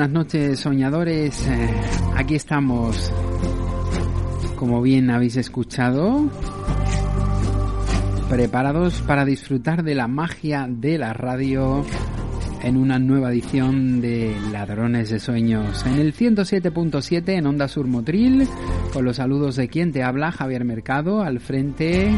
Buenas noches, soñadores. Eh, aquí estamos, como bien habéis escuchado, preparados para disfrutar de la magia de la radio en una nueva edición de Ladrones de Sueños. En el 107.7 en Onda Sur Motril, con los saludos de quien te habla, Javier Mercado, al frente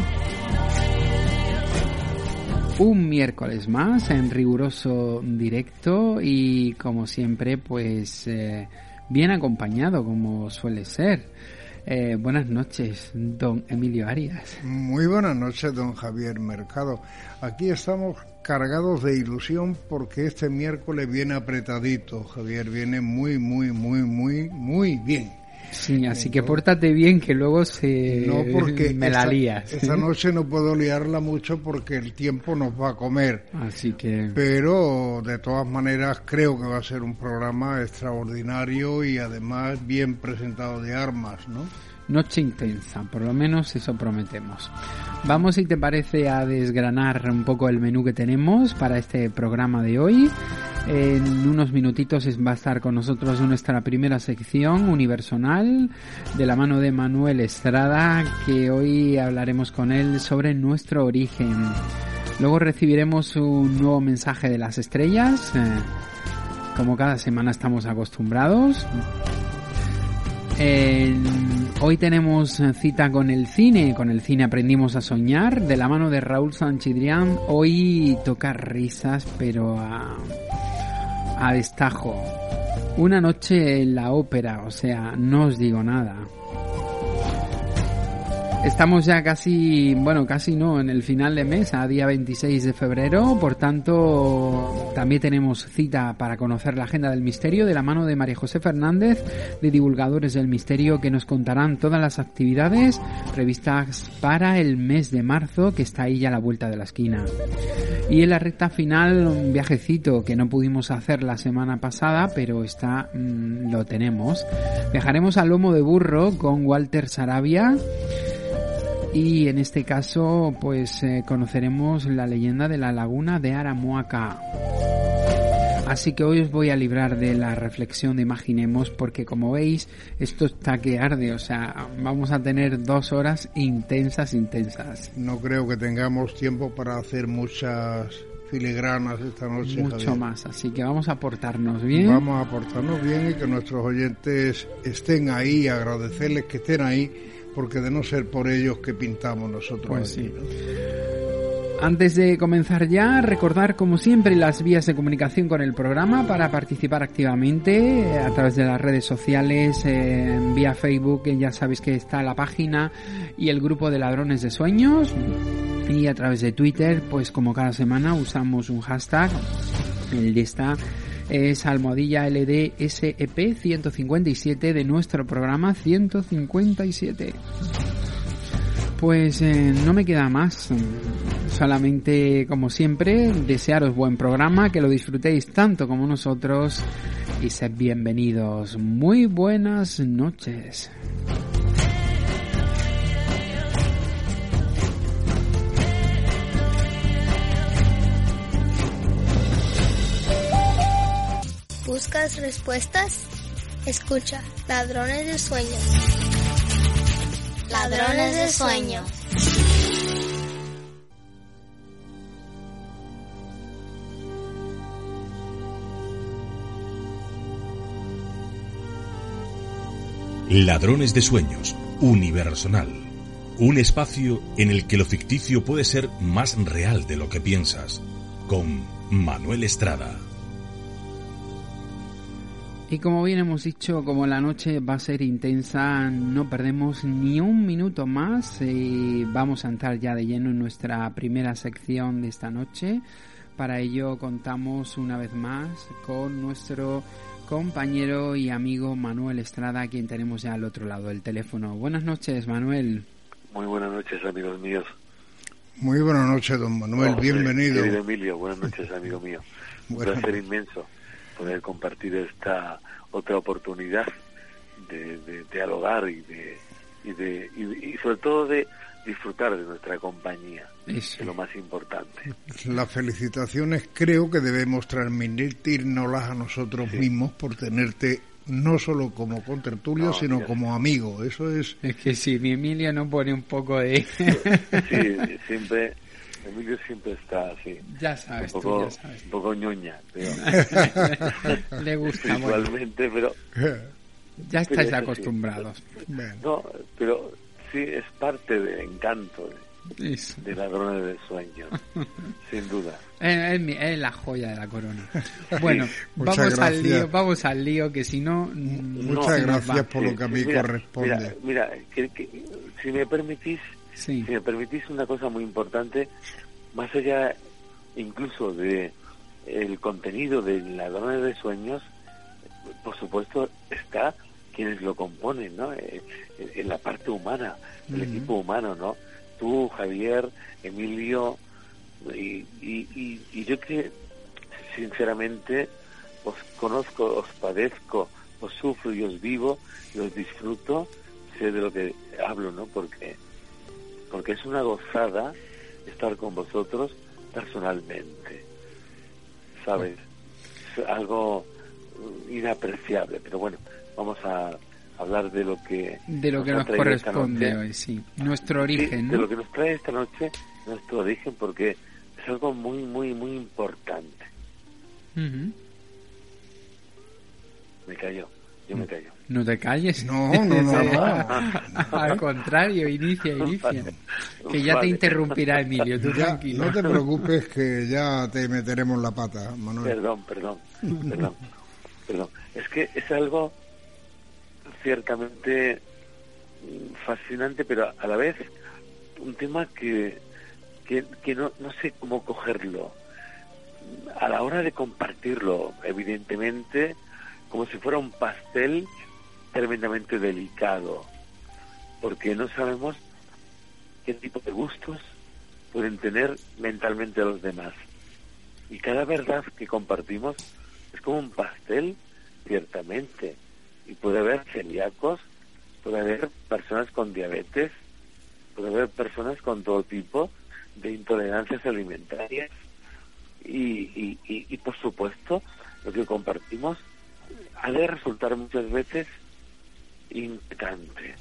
un miércoles más en riguroso directo y como siempre pues eh, bien acompañado como suele ser. Eh, buenas noches, don Emilio Arias. Muy buenas noches, don Javier Mercado. Aquí estamos cargados de ilusión porque este miércoles viene apretadito, Javier, viene muy, muy, muy, muy, muy bien. Sí, así que pórtate bien que luego se no porque me la lías. Esta noche no puedo liarla mucho porque el tiempo nos va a comer. Así que Pero de todas maneras creo que va a ser un programa extraordinario y además bien presentado de armas, ¿no? Noche intensa, por lo menos eso prometemos. Vamos, si te parece, a desgranar un poco el menú que tenemos para este programa de hoy. En unos minutitos va a estar con nosotros nuestra primera sección universal de la mano de Manuel Estrada, que hoy hablaremos con él sobre nuestro origen. Luego recibiremos un nuevo mensaje de las estrellas, eh, como cada semana estamos acostumbrados. Hoy tenemos cita con el cine, con el cine aprendimos a soñar, de la mano de Raúl Sanchidrián. Hoy toca risas, pero a, a destajo. Una noche en la ópera, o sea, no os digo nada. Estamos ya casi, bueno, casi no, en el final de mes, a día 26 de febrero, por tanto, también tenemos cita para conocer la agenda del misterio de la mano de María José Fernández, de Divulgadores del Misterio, que nos contarán todas las actividades previstas para el mes de marzo, que está ahí ya a la vuelta de la esquina. Y en la recta final, un viajecito que no pudimos hacer la semana pasada, pero está, mm, lo tenemos. Viajaremos al lomo de burro con Walter Sarabia y en este caso pues eh, conoceremos la leyenda de la laguna de Aramuaca. Así que hoy os voy a librar de la reflexión de Imaginemos porque como veis esto está que arde, o sea, vamos a tener dos horas intensas, intensas. No creo que tengamos tiempo para hacer muchas filigranas esta noche. Mucho Javier. más, así que vamos a portarnos bien. Vamos a portarnos bien y que nuestros oyentes estén ahí, agradecerles que estén ahí, porque de no ser por ellos que pintamos nosotros. Pues aquí, sí. ¿no? Antes de comenzar ya, recordar como siempre las vías de comunicación con el programa para participar activamente a través de las redes sociales, eh, vía Facebook, ya sabéis que está la página y el grupo de ladrones de sueños y a través de Twitter, pues como cada semana usamos un hashtag, el de esta Es almohadilla LD SEP 157 de nuestro programa 157. Pues eh, no me queda más. Solamente, como siempre, desearos buen programa, que lo disfrutéis tanto como nosotros y sed bienvenidos. Muy buenas noches. ¿Buscas respuestas? Escucha, ladrones de sueños. Ladrones de sueños. Ladrones de Sueños, Universal. Un espacio en el que lo ficticio puede ser más real de lo que piensas. Con Manuel Estrada. Y como bien hemos dicho, como la noche va a ser intensa, no perdemos ni un minuto más y vamos a entrar ya de lleno en nuestra primera sección de esta noche. Para ello contamos una vez más con nuestro compañero y amigo Manuel Estrada, a quien tenemos ya al otro lado del teléfono. Buenas noches, Manuel. Muy buenas noches, amigos míos. Muy buenas noches, don Manuel. Bienvenido. Querido Emilio, buenas noches, amigo mío. Un placer inmenso poder compartir esta otra oportunidad de, de dialogar y de, y de y, sobre todo de disfrutar de nuestra compañía, es lo más importante. Las felicitaciones creo que debemos transmitirnoslas a nosotros mismos por tenerte no solo como contertulio, no, sino como amigo. Eso es. Es que si mi Emilia no pone un poco de. sí, siempre Emilio siempre está así. Ya sabes, un poco, tú, ya sabes. Un poco ñoña, pero... Le gusta Igualmente, pero... Ya estáis acostumbrados. Sí. No, pero sí es parte del encanto de, de Ladrones de Sueños, sin duda. Es, es, es, la joya de la corona. Bueno, vamos gracias. al lío, vamos al lío, que si no... Muchas no, gracias por lo que a mí mira, corresponde. Mira, mira que, que, si me permitís, Sí. Si me permitís una cosa muy importante, más allá incluso de el contenido de Ladrones de Sueños, por supuesto está quienes lo componen, ¿no? En la parte humana, el uh -huh. equipo humano, ¿no? Tú, Javier, Emilio, y, y, y, y yo que sinceramente os conozco, os padezco, os sufro y os vivo y os disfruto, sé de lo que hablo, ¿no? Porque porque es una gozada estar con vosotros personalmente, ¿sabes? Es algo inapreciable, pero bueno, vamos a hablar de lo que de lo que nos, corresponde hoy, sí, nuestro origen, sí, ¿no? de lo que nos trae esta noche, nuestro origen, porque es algo muy, muy, muy importante. Uh -huh. Me cayó, yo me callo. No te calles. No, no, no. no. Al contrario, inicia, inicia. Que ya vale. te interrumpirá Emilio, tú ya, tranquilo. No te preocupes que ya te meteremos la pata, Manuel. Perdón, perdón, perdón, perdón. Es que es algo ciertamente fascinante, pero a la vez un tema que, que, que no, no sé cómo cogerlo. A la hora de compartirlo, evidentemente, como si fuera un pastel tremendamente delicado, porque no sabemos qué tipo de gustos pueden tener mentalmente los demás. Y cada verdad que compartimos es como un pastel, ciertamente. Y puede haber celíacos, puede haber personas con diabetes, puede haber personas con todo tipo de intolerancias alimentarias. Y, y, y, y por supuesto, lo que compartimos ha de resultar muchas veces inquietante.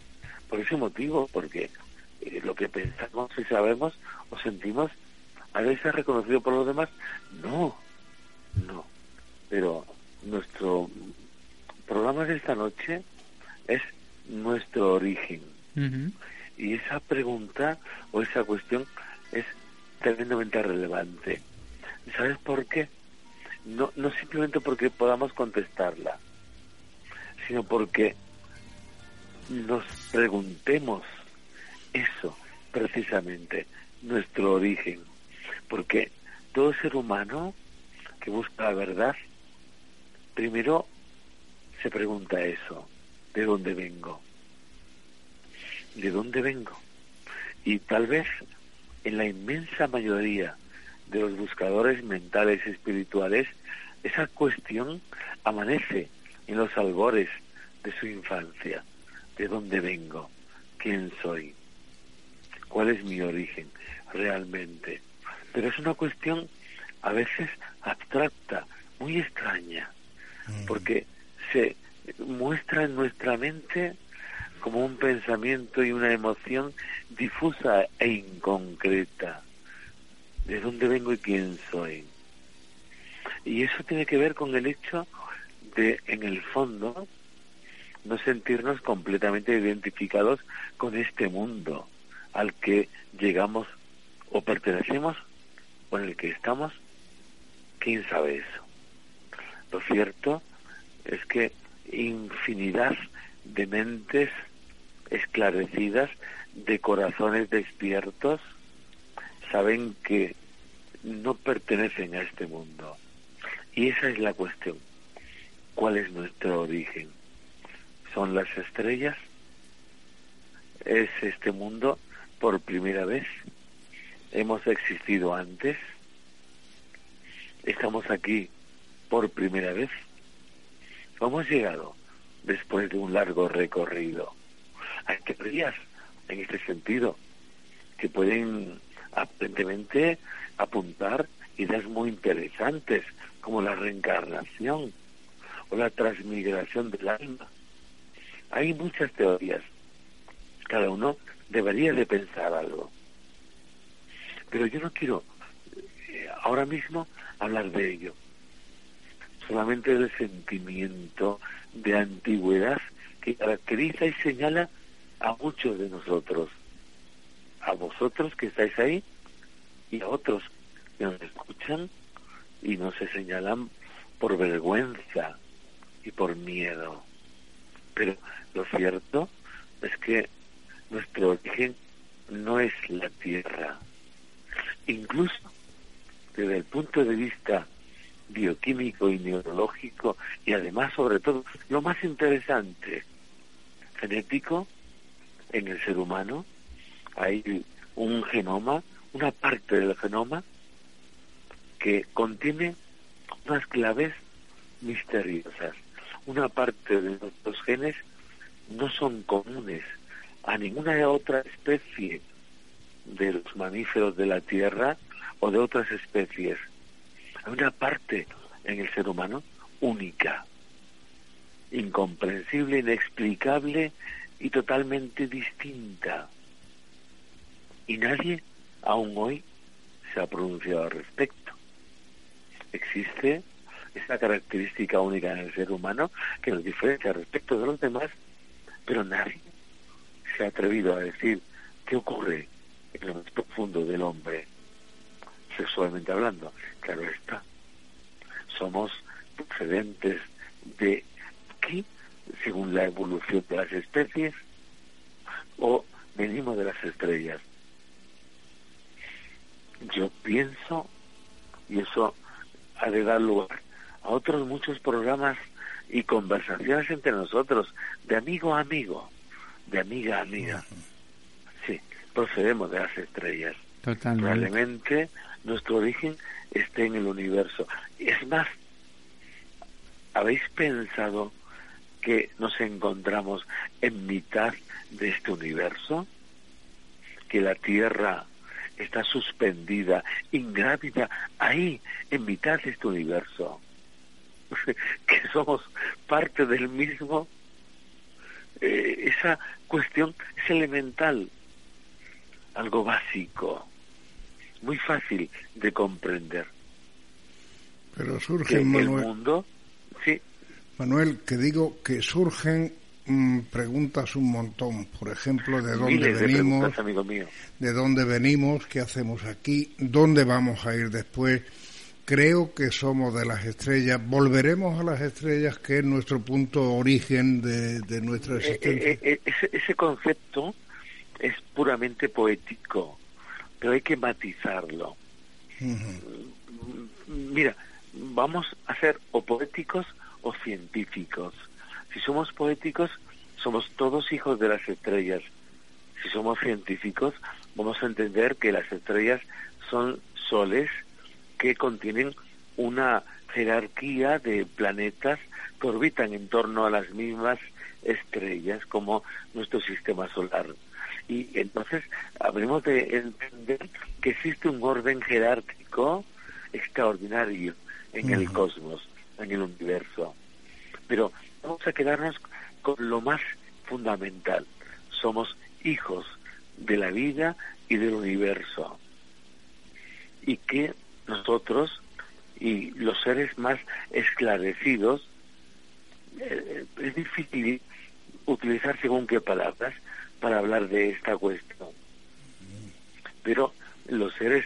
Por ese motivo, porque eh, lo que pensamos y sabemos o sentimos a veces es reconocido por los demás. No, no. Pero nuestro programa de esta noche es nuestro origen. Uh -huh. Y esa pregunta o esa cuestión es tremendamente relevante. ¿Sabes por qué? No, no simplemente porque podamos contestarla, sino porque nos preguntemos eso precisamente, nuestro origen. Porque todo ser humano que busca la verdad primero se pregunta eso, ¿de dónde vengo? ¿De dónde vengo? Y tal vez en la inmensa mayoría de los buscadores mentales y espirituales, esa cuestión amanece en los albores de su infancia. ¿De dónde vengo? ¿Quién soy? ¿Cuál es mi origen realmente? Pero es una cuestión a veces abstracta, muy extraña, porque se muestra en nuestra mente como un pensamiento y una emoción difusa e inconcreta. ¿De dónde vengo y quién soy? Y eso tiene que ver con el hecho de, en el fondo, no sentirnos completamente identificados con este mundo al que llegamos o pertenecemos o en el que estamos. ¿Quién sabe eso? Lo cierto es que infinidad de mentes esclarecidas, de corazones despiertos, saben que no pertenecen a este mundo. Y esa es la cuestión. ¿Cuál es nuestro origen? ¿Son las estrellas? ¿Es este mundo por primera vez? ¿Hemos existido antes? ¿Estamos aquí por primera vez? ¿Cómo hemos llegado después de un largo recorrido? Hay teorías en este sentido que pueden aparentemente apuntar ideas muy interesantes como la reencarnación o la transmigración del alma. Hay muchas teorías. Cada uno debería de pensar algo. Pero yo no quiero eh, ahora mismo hablar de ello. Solamente del sentimiento de antigüedad que caracteriza y señala a muchos de nosotros, a vosotros que estáis ahí y a otros que nos escuchan y nos se señalan por vergüenza y por miedo. Pero lo cierto es que nuestro origen no es la tierra. Incluso desde el punto de vista bioquímico y neurológico y además sobre todo lo más interesante, genético, en el ser humano hay un genoma, una parte del genoma que contiene unas claves misteriosas. Una parte de nuestros genes no son comunes a ninguna otra especie de los mamíferos de la Tierra o de otras especies. Hay una parte en el ser humano única, incomprensible, inexplicable y totalmente distinta. Y nadie aún hoy se ha pronunciado al respecto. Existe esta característica única en el ser humano que nos diferencia respecto de los demás, pero nadie se ha atrevido a decir qué ocurre en lo más profundo del hombre, sexualmente hablando. Claro está, somos procedentes de aquí según la evolución de las especies o venimos de las estrellas. Yo pienso, y eso ha de dar lugar a otros muchos programas y conversaciones entre nosotros, de amigo a amigo, de amiga a amiga. Sí, procedemos de las estrellas. Probablemente nuestro origen esté en el universo. Es más, ¿habéis pensado que nos encontramos en mitad de este universo, que la Tierra está suspendida, ingrávida, ahí, en mitad de este universo, que somos parte del mismo, eh, esa cuestión es elemental, algo básico, muy fácil de comprender. Pero surge el mundo, sí, Manuel, que digo que surgen mm, preguntas un montón. Por ejemplo, ¿de dónde venimos? De, dónde venimos? ¿Qué hacemos aquí? ¿Dónde vamos a ir después? Creo que somos de las estrellas. Volveremos a las estrellas, que es nuestro punto origen de, nuestra eh, existencia. Eh, eh, ese, concepto es puramente poético, pero hay que matizarlo. Mira, vamos a ser o poéticos o científicos. Si somos poéticos, somos todos hijos de las estrellas. Si somos científicos, vamos a entender que las estrellas son soles que contienen una jerarquía de planetas que orbitan en torno a las mismas estrellas como nuestro sistema solar. Y entonces habremos de entender que existe un orden jerárquico extraordinario en el cosmos, en el universo. Pero vamos a quedarnos con lo más fundamental. Somos hijos de la vida y del universo. Y que nosotros y los seres más esclarecidos, eh, es difícil utilizar según qué palabras para hablar de esta cuestión. Pero los seres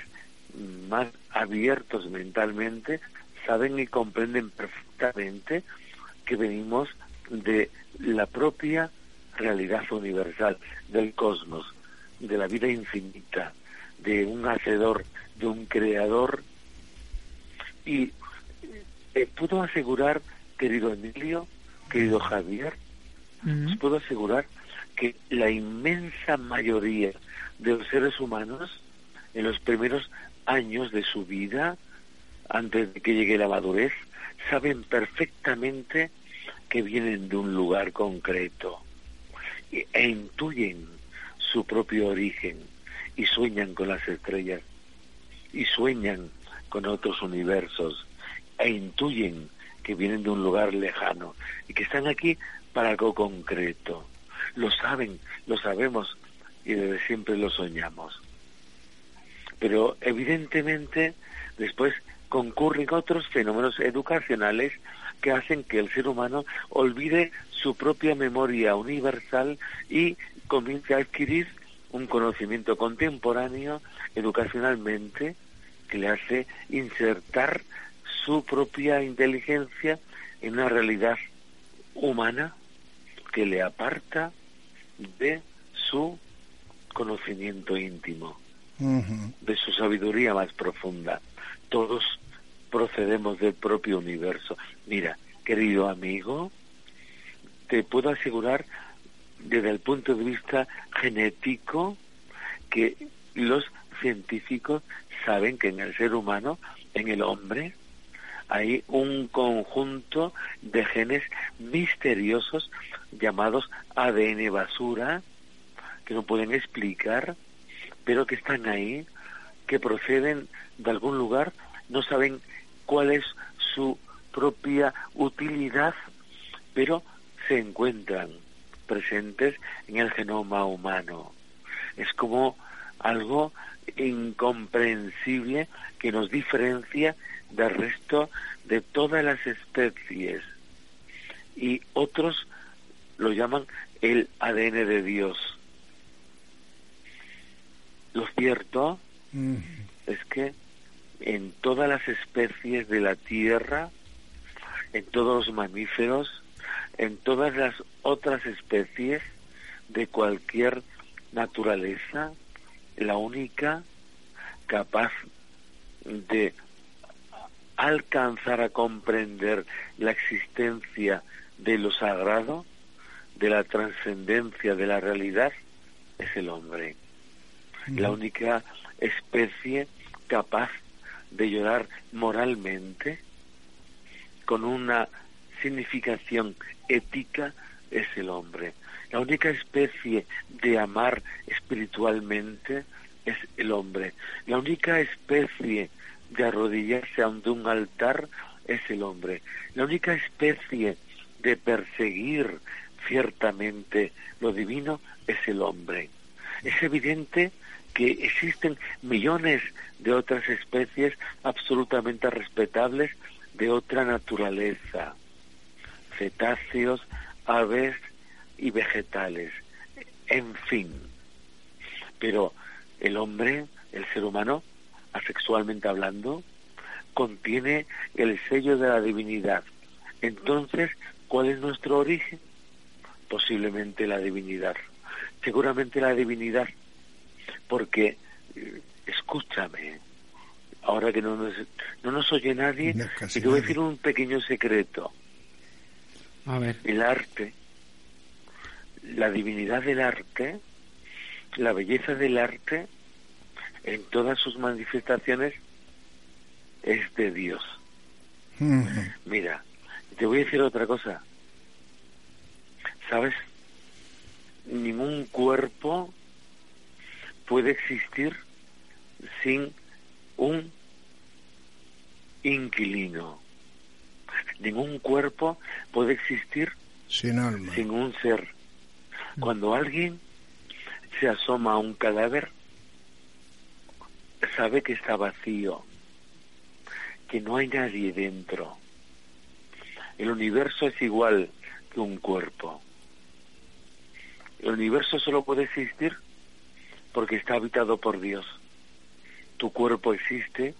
más abiertos mentalmente saben y comprenden perfectamente que venimos de la propia realidad universal, del cosmos, de la vida infinita, de un hacedor, de un creador. Y eh, puedo asegurar, querido Emilio, querido Javier, puedo asegurar que la inmensa mayoría de los seres humanos en los primeros años de su vida, antes de que llegue la madurez, saben perfectamente que vienen de un lugar concreto e intuyen su propio origen y sueñan con las estrellas y sueñan con otros universos e intuyen que vienen de un lugar lejano y que están aquí para algo concreto. Lo saben, lo sabemos y desde siempre lo soñamos. Pero evidentemente después concurren otros fenómenos educacionales que hacen que el ser humano olvide su propia memoria universal y comience a adquirir un conocimiento contemporáneo educacionalmente que le hace insertar su propia inteligencia en una realidad humana que le aparta de su conocimiento íntimo, de su sabiduría más profunda. Todos procedemos del propio universo. Mira, querido amigo, te puedo asegurar desde el punto de vista genético que los científicos saben que en el ser humano, en el hombre, hay un conjunto de genes misteriosos llamados ADN basura que no pueden explicar, pero que están ahí, que proceden de algún lugar, no saben cuál es su propia utilidad, pero se encuentran presentes en el genoma humano. Es como algo incomprensible que nos diferencia del resto de todas las especies. Y otros lo llaman el ADN de Dios. Lo cierto mm. es que en todas las especies de la Tierra, en todos los mamíferos, en todas las otras especies de cualquier naturaleza, la única capaz de alcanzar a comprender la existencia de lo sagrado, de la trascendencia de la realidad, es el hombre. La única especie capaz de llorar moralmente con una significación ética es el hombre. La única especie de amar espiritualmente es el hombre. La única especie de arrodillarse ante un altar es el hombre. La única especie de perseguir ciertamente lo divino es el hombre. Es evidente que existen millones de otras especies absolutamente respetables de otra naturaleza, cetáceos, aves y vegetales, en fin. Pero el hombre, el ser humano, asexualmente hablando, contiene el sello de la divinidad. Entonces, ¿cuál es nuestro origen? Posiblemente la divinidad. Seguramente la divinidad porque eh, escúchame, ahora que no nos, no nos oye nadie, te voy a decir un pequeño secreto. A ver. El arte, la divinidad del arte, la belleza del arte, en todas sus manifestaciones, es de Dios. Mira, te voy a decir otra cosa. ¿Sabes? Ningún cuerpo puede existir sin un inquilino. Ningún cuerpo puede existir sin alma, sin un ser. Cuando alguien se asoma a un cadáver, sabe que está vacío, que no hay nadie dentro. El universo es igual que un cuerpo. El universo solo puede existir porque está habitado por Dios. Tu cuerpo existe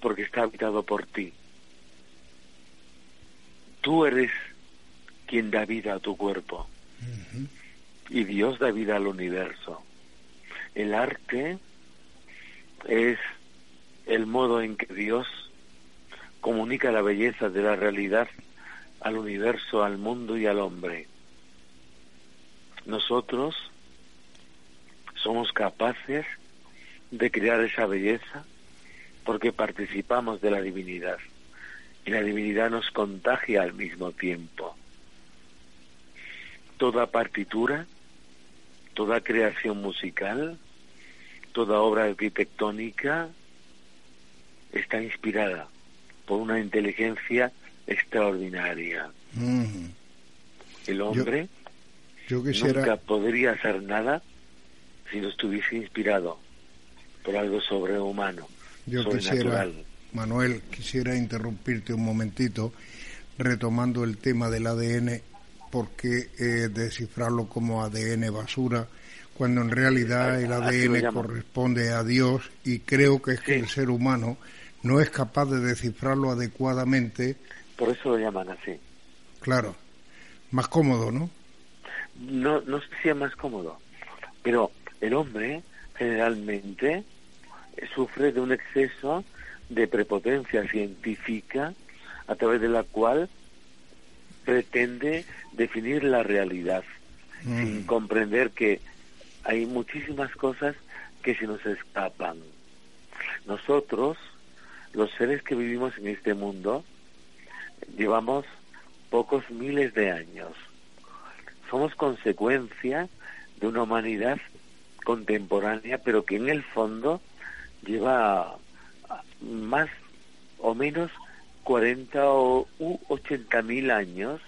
porque está habitado por ti. Tú eres quien da vida a tu cuerpo. Y Dios da vida al universo. El arte es el modo en que Dios comunica la belleza de la realidad al universo, al mundo y al hombre. Nosotros somos capaces de crear esa belleza porque participamos de la divinidad y la divinidad nos contagia al mismo tiempo. Toda partitura, toda creación musical, toda obra arquitectónica está inspirada por una inteligencia extraordinaria. El hombre nunca podría hacer nada si no estuviese inspirado por algo sobrehumano. Yo quisiera, Manuel, quisiera interrumpirte un momentito retomando el tema del ADN, porque eh, descifrarlo como ADN basura, cuando en realidad el ADN corresponde a Dios y creo que es que el ser humano no es capaz de descifrarlo adecuadamente. Por eso lo llaman así. Claro, más cómodo, ¿no? No, no sé si es más cómodo, pero el hombre generalmente sufre de un exceso de prepotencia científica a través de la cual pretende definir la realidad mm. sin comprender que hay muchísimas cosas que se nos escapan. Nosotros, los seres que vivimos en este mundo, llevamos pocos miles de años. Somos consecuencia de una humanidad contemporánea, pero que en el fondo lleva más o menos 40 o 80 mil años,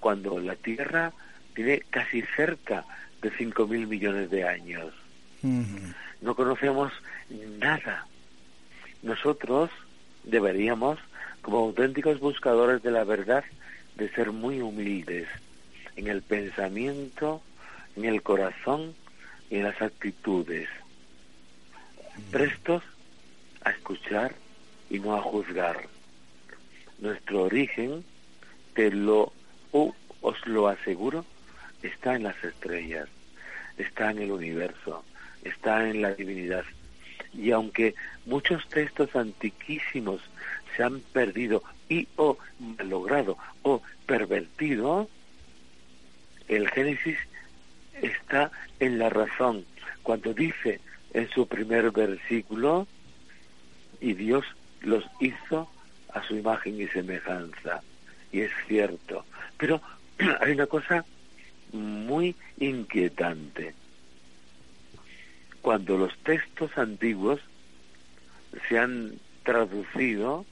cuando la Tierra tiene casi cerca de 5 mil millones de años. No conocemos nada. Nosotros deberíamos, como auténticos buscadores de la verdad, de ser muy humildes en el pensamiento, en el corazón y en las actitudes prestos a escuchar y no a juzgar. Nuestro origen, te lo os lo aseguro, está en las estrellas, está en el universo, está en la divinidad. Y aunque muchos textos antiquísimos se han perdido y o logrado o pervertido, el Génesis está en la razón. Cuando dice en su primer versículo, y Dios los hizo a su imagen y semejanza. Y es cierto. Pero hay una cosa muy inquietante. Cuando los textos antiguos se han traducido,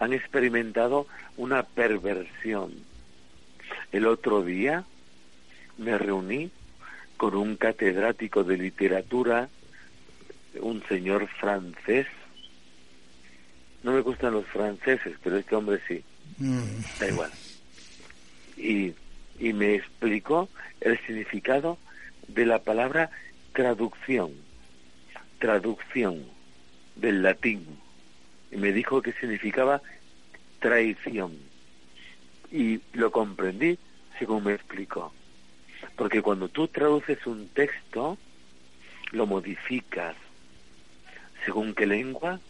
han experimentado una perversión. El otro día me reuní con un catedrático de literatura un señor francés. No me gustan los franceses, pero este hombre sí. Mm. Da igual. Y, y me explicó el significado de la palabra traducción. Traducción del latín. Y me dijo que significaba traición. Y lo comprendí según me explicó. Porque cuando tú traduces un texto, lo modificas, según qué lengua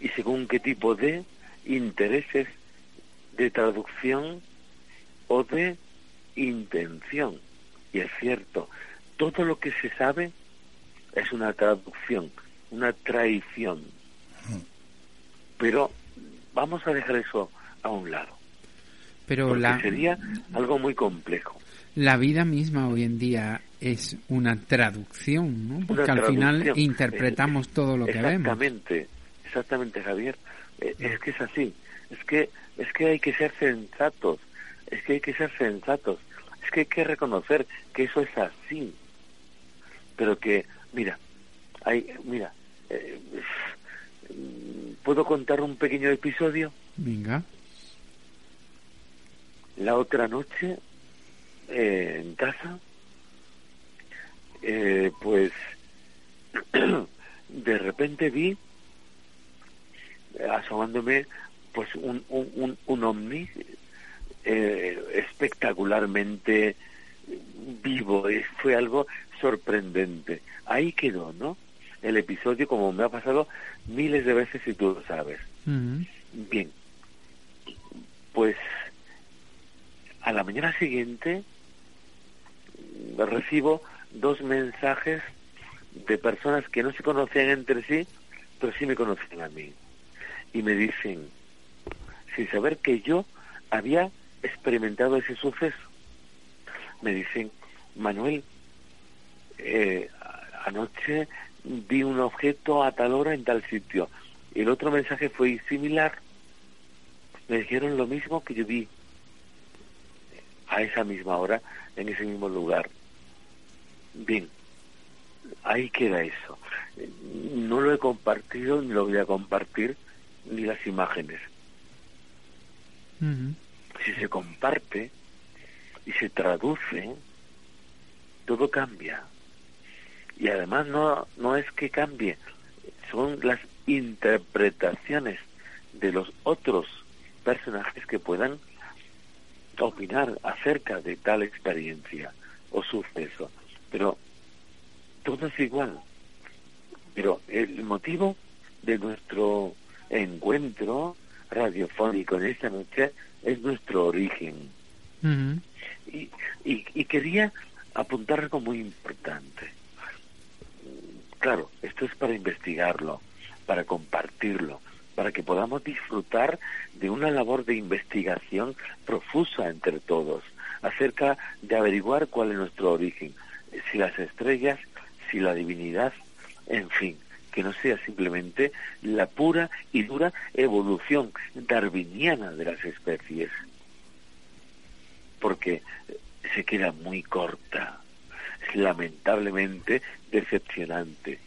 y según qué tipo de intereses de traducción o de intención. Y es cierto, todo lo que se sabe es una traducción, una traición. Pero vamos a dejar eso a un lado. Pero la... sería algo muy complejo. La vida misma hoy en día es una traducción, ¿no? Porque al final interpretamos todo lo que vemos. Exactamente, exactamente, Javier. Eh, es que es así. Es que es que hay que ser sensatos. Es que hay que ser sensatos. Es que hay que reconocer que eso es así. Pero que, mira, hay, mira, eh, ¿puedo contar un pequeño episodio? Venga. La otra noche, eh, en casa, eh, pues de repente vi asomándome pues un, un, un, ovni eh, espectacularmente vivo. Fue algo sorprendente. Ahí quedó no el episodio como me ha pasado miles de veces y tú lo sabes. Bien. Pues a la mañana siguiente recibo dos mensajes de personas que no se conocían entre sí, pero sí me conocían a mí. Y me dicen, sin saber que yo había experimentado ese suceso, me dicen, Manuel, eh, anoche vi un objeto a tal hora en tal sitio. El otro mensaje fue similar. Me dijeron lo mismo que yo vi a esa misma hora, en ese mismo lugar. Bien, ahí queda eso. No lo he compartido ni lo voy a compartir ni las imágenes. Si se comparte y se traduce, todo cambia. Y además no, no es que cambie, son las interpretaciones de los otros personajes que puedan opinar acerca de tal experiencia o suceso. Pero todo es igual. Pero el motivo de nuestro encuentro radiofónico en esta noche es nuestro origen. y, y, quería apuntar algo muy importante. Claro, esto es para investigarlo, para compartirlo, para que podamos disfrutar de una labor de investigación profusa entre todos acerca de averiguar cuál es nuestro origen, si las estrellas, si la divinidad, en fin, que no sea simplemente la pura y dura evolución darwiniana de las especies, porque se queda muy corta, es lamentablemente decepcionante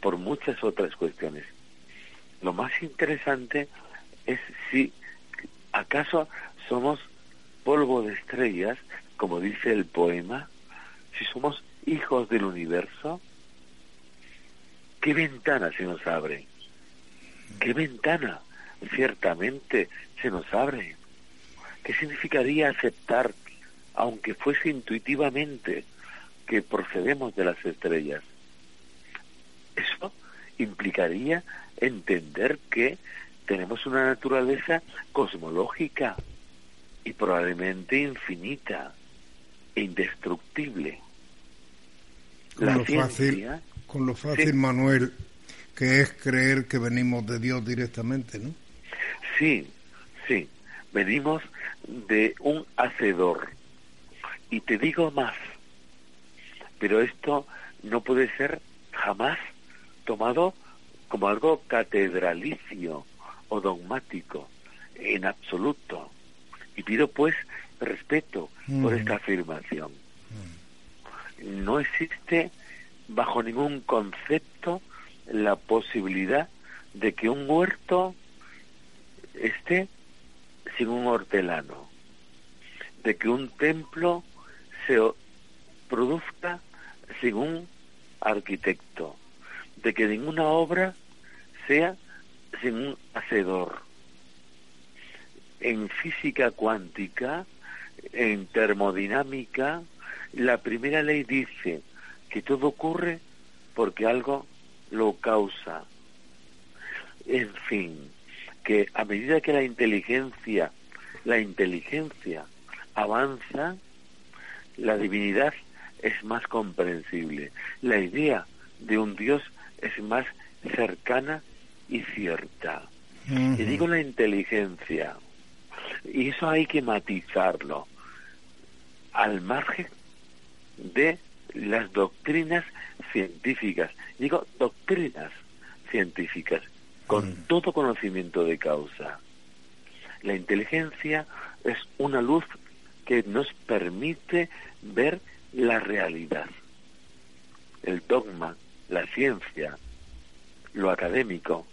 por muchas otras cuestiones. Lo más interesante es si acaso somos polvo de estrellas, como dice el poema, si somos hijos del universo, ¿qué ventana se nos abre? ¿Qué ventana ciertamente se nos abre? ¿Qué significaría aceptar, aunque fuese intuitivamente, que procedemos de las estrellas? Eso implicaría entender que tenemos una naturaleza cosmológica y probablemente infinita e indestructible. Lo fácil, con lo fácil Manuel, que es creer que venimos de Dios directamente, ¿no? Sí, sí, venimos de un hacedor. Y te digo más, pero esto no puede ser jamás tomado como algo catedralicio o dogmático, en absoluto. Y pido pues respeto por mm. esta afirmación. Mm. No existe bajo ningún concepto la posibilidad de que un huerto esté sin un hortelano, de que un templo se produzca sin un arquitecto, de que ninguna obra sea sin un hacedor. En física cuántica, en termodinámica, la primera ley dice que todo ocurre porque algo lo causa. En fin, que a medida que la inteligencia la inteligencia avanza, la divinidad es más comprensible, la idea de un Dios es más cercana y cierta. Y digo la inteligencia, y eso hay que matizarlo, al margen de las doctrinas científicas. Digo doctrinas científicas, con todo conocimiento de causa. La inteligencia es una luz que nos permite ver la realidad. El dogma, la ciencia, lo académico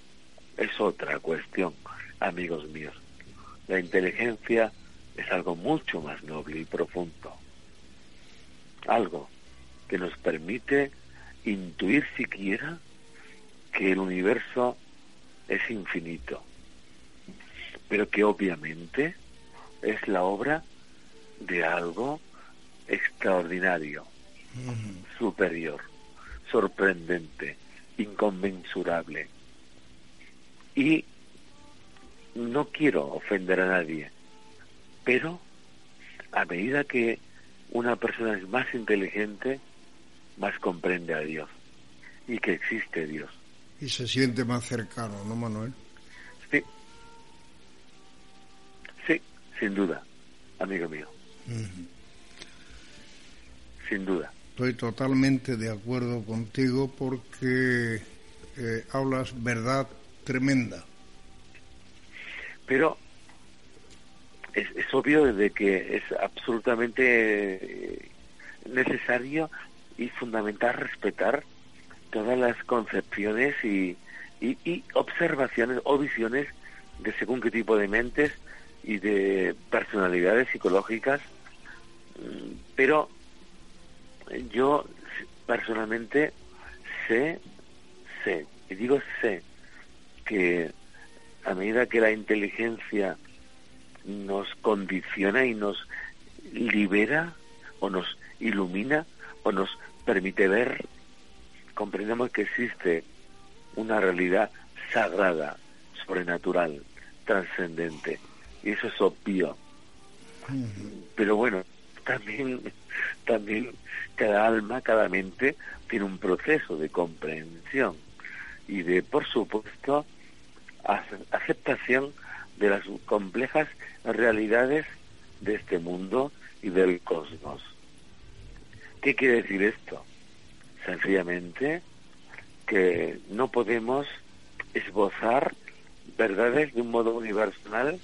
es otra cuestión, amigos míos. La inteligencia es algo mucho más noble y profundo. Algo que nos permite intuir siquiera que el universo es infinito, pero que obviamente es la obra de algo extraordinario, superior, sorprendente, inconmensurable. Y no quiero ofender a nadie, pero a medida que una persona es más inteligente, más comprende a Dios y que existe Dios. Y se siente más cercano, ¿no, Manuel? Sí. Sí, sin duda, amigo mío. Sin duda. Estoy totalmente de acuerdo contigo porque eh, hablas verdad tremenda. Pero es, es obvio de que es absolutamente eh, necesario y fundamental respetar todas las concepciones y, y, observaciones o visiones de según qué tipo de mentes y de personalidades psicológicas, mm, pero yo personalmente sé, sé, y digo sé, que a medida que la inteligencia nos condiciona y nos libera o nos ilumina o nos permite ver, comprendemos que existe una realidad sagrada, sobrenatural, trascendente. Y eso es obvio. Pero bueno, también, también cada alma, cada mente tiene un proceso de comprensión y de, por supuesto, aceptación de las complejas realidades de este mundo y del cosmos. ¿Qué quiere decir esto? Sencillamente que no podemos esbozar verdades de un modo universal,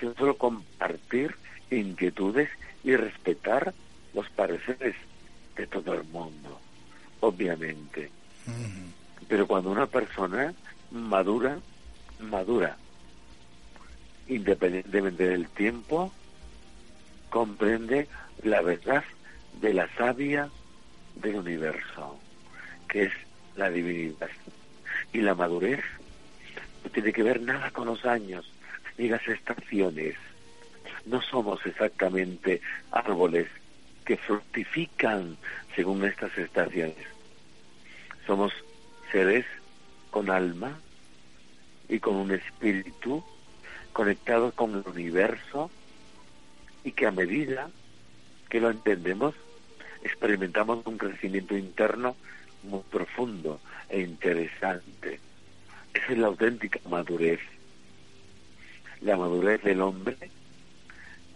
sino solo compartir inquietudes y respetar los pareceres de todo el mundo, obviamente. Pero cuando una persona madura, madura, independientemente del tiempo, comprende la verdad de la savia del universo, que es la divinidad. Y la madurez no tiene que ver nada con los años ni las estaciones. No somos exactamente árboles que fructifican según estas estaciones. Somos seres con alma y con un espíritu conectados con el universo y que a medida que lo entendemos experimentamos un crecimiento interno muy profundo e interesante. Esa es la auténtica madurez. La madurez del hombre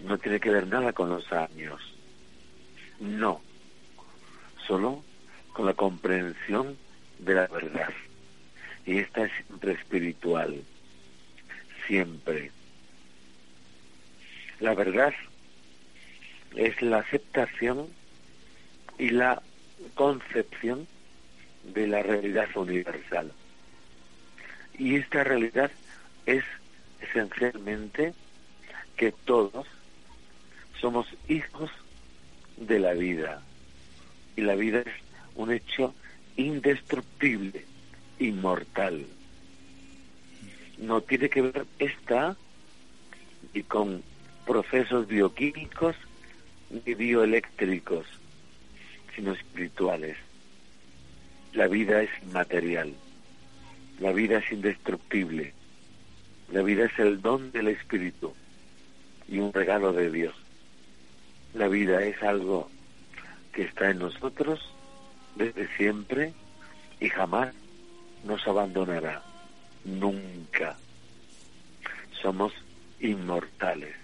no tiene que ver nada con los años. No. Solo con la comprensión de la verdad. Y esta es siempre espiritual. Siempre. La verdad es la aceptación y la concepción de la realidad universal. Y esta realidad es esencialmente que todos somos hijos de la vida. Y la vida es un hecho indestructible, inmortal. No tiene que ver esta y con procesos bioquímicos ni bioeléctricos espirituales. La vida es inmaterial, la vida es indestructible, la vida es el don del Espíritu y un regalo de Dios. La vida es algo que está en nosotros desde siempre y jamás nos abandonará. Nunca. Somos inmortales.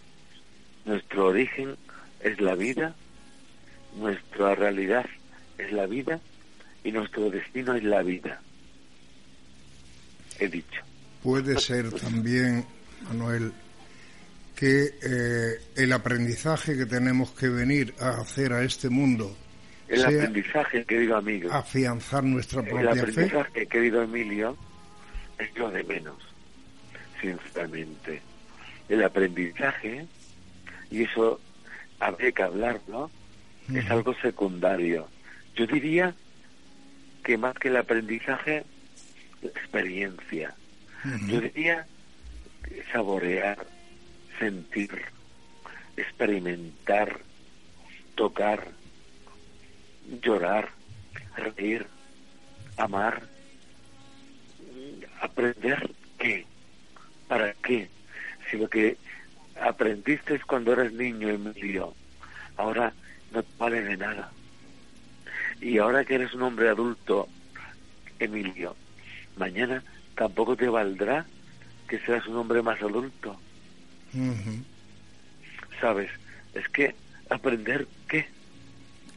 Nuestro origen es la vida, nuestra realidad es la vida y nuestro destino es la vida. He dicho. Puede ser también, Manuel, que eh, el aprendizaje que tenemos que venir a hacer a este mundo el aprendizaje, querido amigo. Afianzar nuestra propia fe. El aprendizaje, querido Emilio, es lo de menos, sinceramente. El aprendizaje, y eso habría que hablarlo, es algo secundario. Yo diría que más que el aprendizaje, la experiencia. Yo diría saborear, sentir, experimentar, tocar, llorar, reír, amar, aprender qué, para qué, si lo que aprendiste cuando eras niño, Emilio, ahora no vale de nada. Y ahora que eres un hombre adulto, Emilio, mañana tampoco te valdrá que seas un hombre más adulto. ¿Sabes? Es que aprender qué.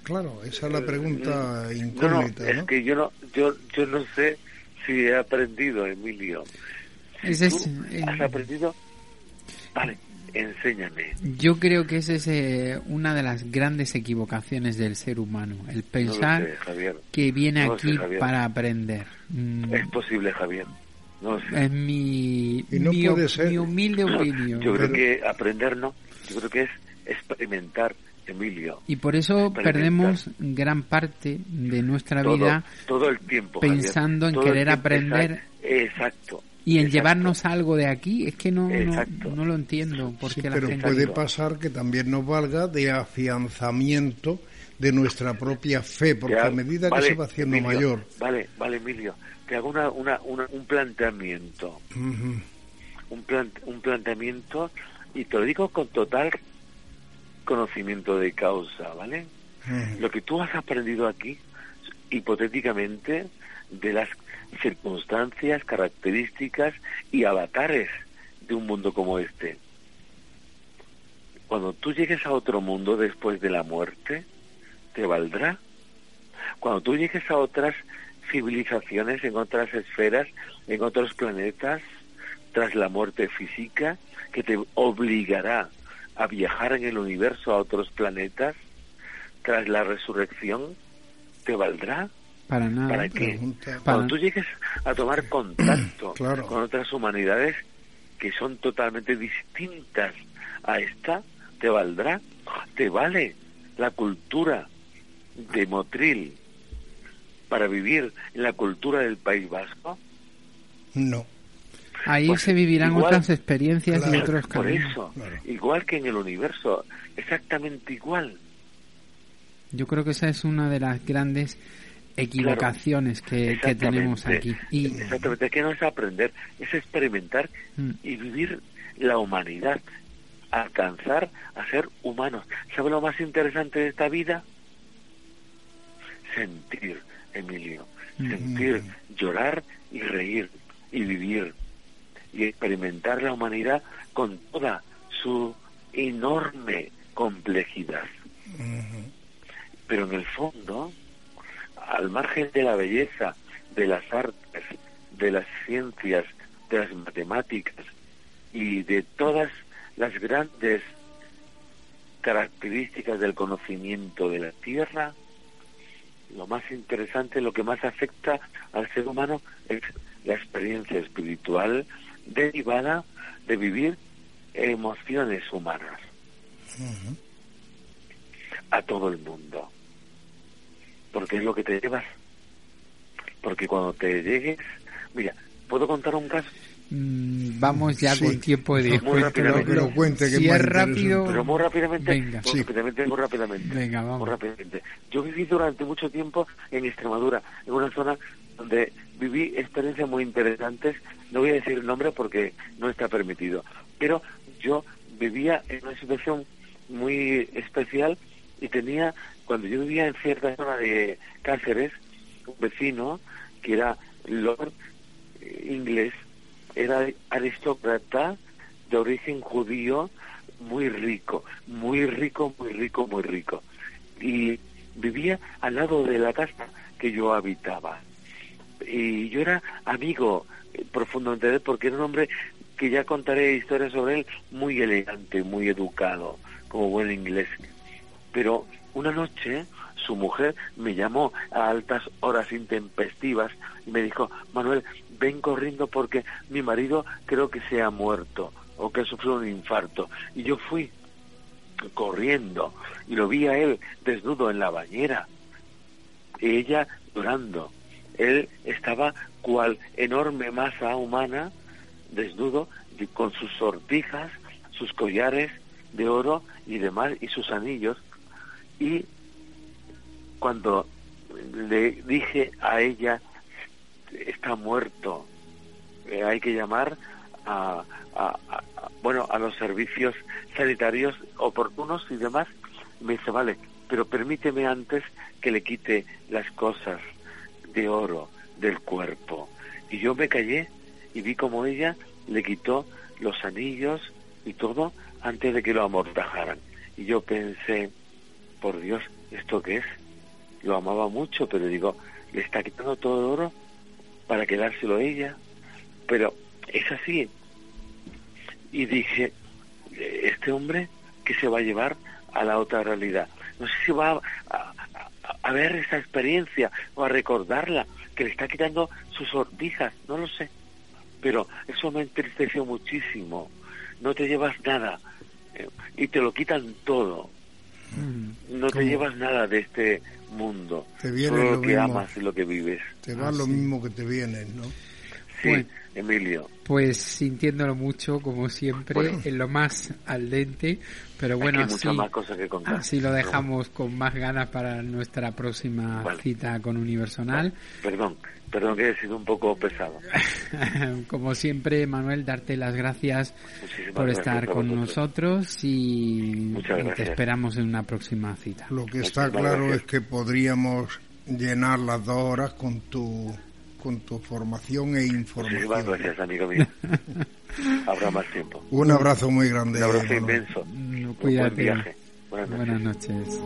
Claro, esa es la pregunta eh, incógnita. No, es que yo no, yo, yo no sé si he aprendido, Emilio. es, ¿Has aprendido? Vale, enséñame. Yo creo que esa es eh, una de las grandes equivocaciones del ser humano, el pensar que viene aquí para aprender. Mm. Es posible, Javier. No Es mi, mi, humilde opinión. Yo creo que aprender no, yo creo que es experimentar Emilio. Y por eso perdemos gran parte de nuestra vida todo el tiempo, pensando en querer aprender. Exacto. Y en llevarnos algo de aquí, es que no, no, lo entiendo. Porque pero puede pasar que también nos valga de afianzamiento de nuestra propia fe, porque a medida que se va haciendo mayor. Vale, vale, Emilio, te hago una, una, un planteamiento. un, un planteamiento, y te lo digo con total conocimiento de causa, ¿vale? Lo que tú has aprendido aquí, hipotéticamente, de las circunstancias, características y avatares de un mundo como este. Cuando tú llegues a otro mundo después de la muerte, ¿te valdrá? Cuando tú llegues a otras civilizaciones, en otras esferas, en otros planetas, tras la muerte física, que te obligará a viajar en el universo a otros planetas tras la resurrección, ¿te valdrá? Para nada. ¿Para qué? Cuando tú llegues a tomar contacto con otras humanidades que son totalmente distintas a esta, ¿te valdrá? ¿Te vale la cultura de Motril para vivir en la cultura del País Vasco? No. Ahí pues se vivirán otras experiencias y otros caminos. Por eso, igual que en el universo, exactamente igual. Yo creo que esa es una de las grandes equivocaciones que, tenemos aquí. Y... Exactamente, que no es aprender, es experimentar mm. y vivir la humanidad, alcanzar a ser humanos. ¿Sabe lo más interesante de esta vida? Sentir, Emilio, mm. sentir, llorar y reír y vivir y experimentar la humanidad con toda su enorme complejidad. Pero en el fondo, al margen de la belleza, de las artes, de las ciencias, de las matemáticas y de todas las grandes características del conocimiento de la Tierra, lo más interesante, lo que más afecta al ser humano es la experiencia espiritual derivada de vivir emociones humanas a todo el mundo. Porque es lo que te llevas. Porque cuando te llegues, mira, ¿puedo contar un caso? Mm, vamos ya con tiempo de muy rápidamente. Lo cuente, que si es rápido, pero muy rápidamente, venga. Muy rápidamente, muy rápidamente. Venga, vamos. Muy rápidamente. Yo viví durante mucho tiempo en Extremadura, en una zona donde viví experiencias muy interesantes. No voy a decir el nombre porque no está permitido, pero yo vivía en una situación muy especial y tenía, cuando yo vivía en cierta zona de Cáceres, un vecino que era Lord eh, inglés, era aristócrata de origen judío, muy rico, muy rico, muy rico, muy rico. Y vivía al lado de la casa que yo habitaba. Y yo era amigo eh, profundamente de él porque era un hombre que ya contaré historias sobre él muy elegante, muy educado, como buen inglés. Pero una noche su mujer me llamó a altas horas intempestivas y me dijo, Manuel, ven corriendo porque mi marido creo que se ha muerto o que ha sufrido un infarto. Y yo fui corriendo y lo vi a él desnudo en la bañera. Y ella llorando. Él estaba cual enorme masa humana, desnudo, con sus sortijas, sus collares de oro y demás, y sus anillos. Y cuando le dije a ella, está muerto, eh, hay que llamar a, bueno, a los servicios sanitarios oportunos y demás, me dice, vale, pero permíteme antes que le quite las cosas de oro del cuerpo. Y yo me callé y vi como ella le quitó los anillos y todo antes de que lo amortajaran. Y yo pensé, por Dios, ¿esto qué es? Lo amaba mucho, pero digo, le está quitando todo el oro para quedárselo ella. Pero es así, y dije, este hombre que se va a llevar a la otra realidad. No sé si va a, ver esa experiencia o a recordarla, que le está quitando sus sortijas, no lo sé. Pero eso me entristeció muchísimo. No te llevas nada eh, y te lo quitan todo. Mm, no te llevas nada de este mundo. Te viene solo lo, que amas y lo que vives. Te va lo mismo que te viene, ¿no? Sí. Emilio. Pues sintiéndolo mucho, como siempre, en lo más al dente, pero bueno, así, lo dejamos con más ganas para nuestra próxima cita con Universonal. Perdón, perdón que he sido un poco pesado. como siempre, Manuel, darte las gracias por estar con nosotros y, te esperamos en una próxima cita. Lo que está claro es que podríamos llenar las dos horas con tu con tu formación e información. Muchísimas gracias, amigo mío. Habrá más tiempo. Un abrazo muy grande. Un abrazo inmenso. Un buen viaje. Buenas noches.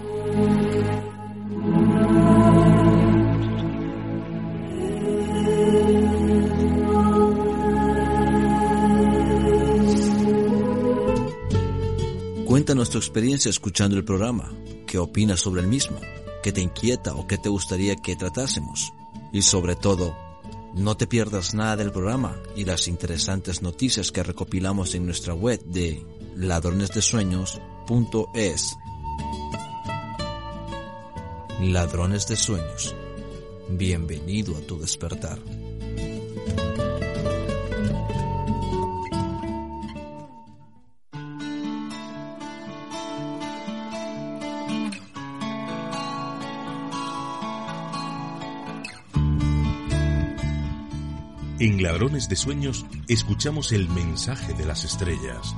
Cuéntanos tu experiencia escuchando el programa. ¿Qué opinas sobre el mismo? ¿Qué te inquieta o qué te gustaría que tratásemos? Y sobre todo, no te pierdas nada del programa y las interesantes noticias que recopilamos en nuestra web de ladronesdesueños.es. Ladrones de Sueños. Bienvenido a tu despertar. En Ladrones de Sueños escuchamos el mensaje de las estrellas.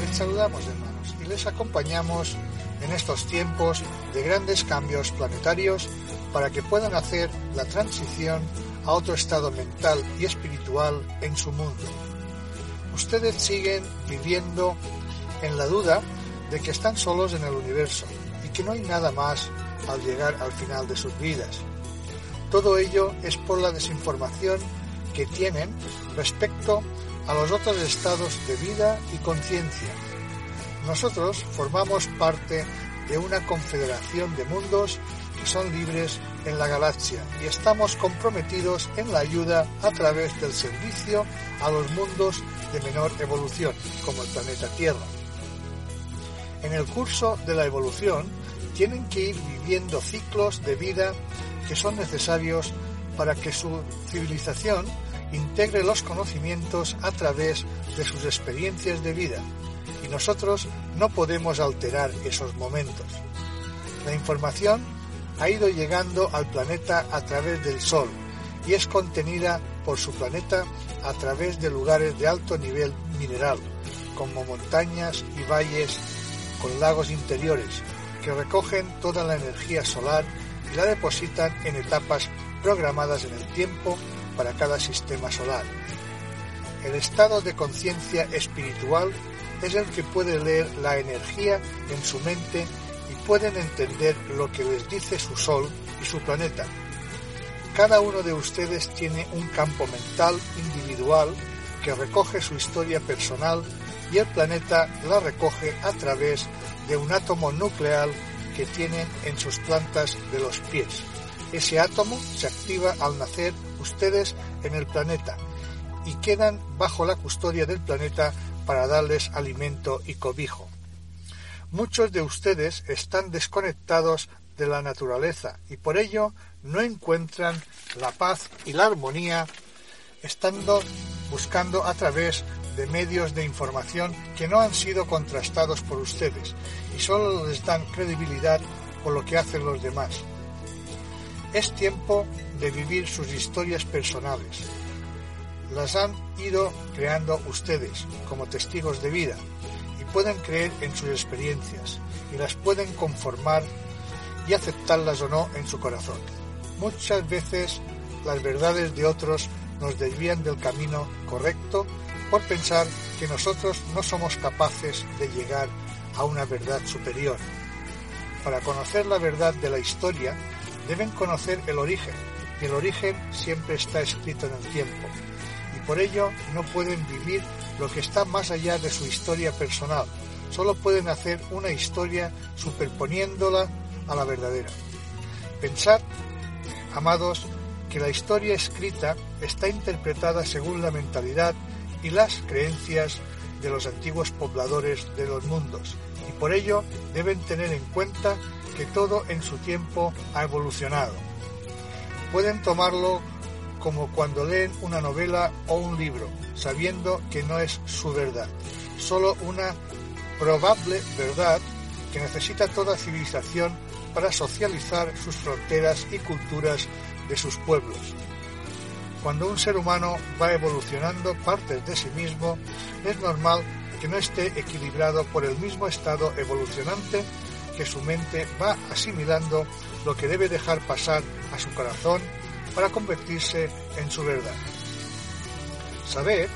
Les saludamos hermanos y les acompañamos en estos tiempos de grandes cambios planetarios para que puedan hacer la transición a otro estado mental y espiritual en su mundo. Ustedes siguen viviendo en la duda de que están solos en el universo y que no hay nada más al llegar al final de sus vidas. Todo ello es por la desinformación que tienen respecto a los otros estados de vida y conciencia. Nosotros formamos parte de una confederación de mundos que son libres en la galaxia y estamos comprometidos en la ayuda a través del servicio a los mundos de menor evolución, como el planeta Tierra. En el curso de la evolución tienen que ir viviendo ciclos de vida que son necesarios para que su civilización integre los conocimientos a través de sus experiencias de vida y nosotros no podemos alterar esos momentos. La información ha ido llegando al planeta a través del Sol y es contenida por su planeta a través de lugares de alto nivel mineral, como montañas y valles con lagos interiores, que recogen toda la energía solar y la depositan en etapas programadas en el tiempo para cada sistema solar. El estado de conciencia espiritual es el que puede leer la energía en su mente pueden entender lo que les dice su Sol y su planeta. Cada uno de ustedes tiene un campo mental individual que recoge su historia personal y el planeta la recoge a través de un átomo nuclear que tienen en sus plantas de los pies. Ese átomo se activa al nacer ustedes en el planeta y quedan bajo la custodia del planeta para darles alimento y cobijo. Muchos de ustedes están desconectados de la naturaleza y por ello no encuentran la paz y la armonía estando buscando a través de medios de información que no han sido contrastados por ustedes y solo les dan credibilidad por lo que hacen los demás. Es tiempo de vivir sus historias personales. Las han ido creando ustedes como testigos de vida pueden creer en sus experiencias y las pueden conformar y aceptarlas o no en su corazón. Muchas veces las verdades de otros nos desvían del camino correcto por pensar que nosotros no somos capaces de llegar a una verdad superior. Para conocer la verdad de la historia, deben conocer el origen, y el origen siempre está escrito en el tiempo, y por ello no pueden vivir lo que está más allá de su historia personal, solo pueden hacer una historia superponiéndola a la verdadera. Pensad, amados, que la historia escrita está interpretada según la mentalidad y las creencias de los antiguos pobladores de los mundos, y por ello deben tener en cuenta que todo en su tiempo ha evolucionado. Pueden tomarlo como cuando leen una novela o un libro, sabiendo que no es su verdad, solo una probable verdad que necesita toda civilización para socializar sus fronteras y culturas de sus pueblos. Cuando un ser humano va evolucionando partes de sí mismo, es normal que no esté equilibrado por el mismo estado evolucionante que su mente va asimilando lo que debe dejar pasar a su corazón para convertirse en su verdad. Saber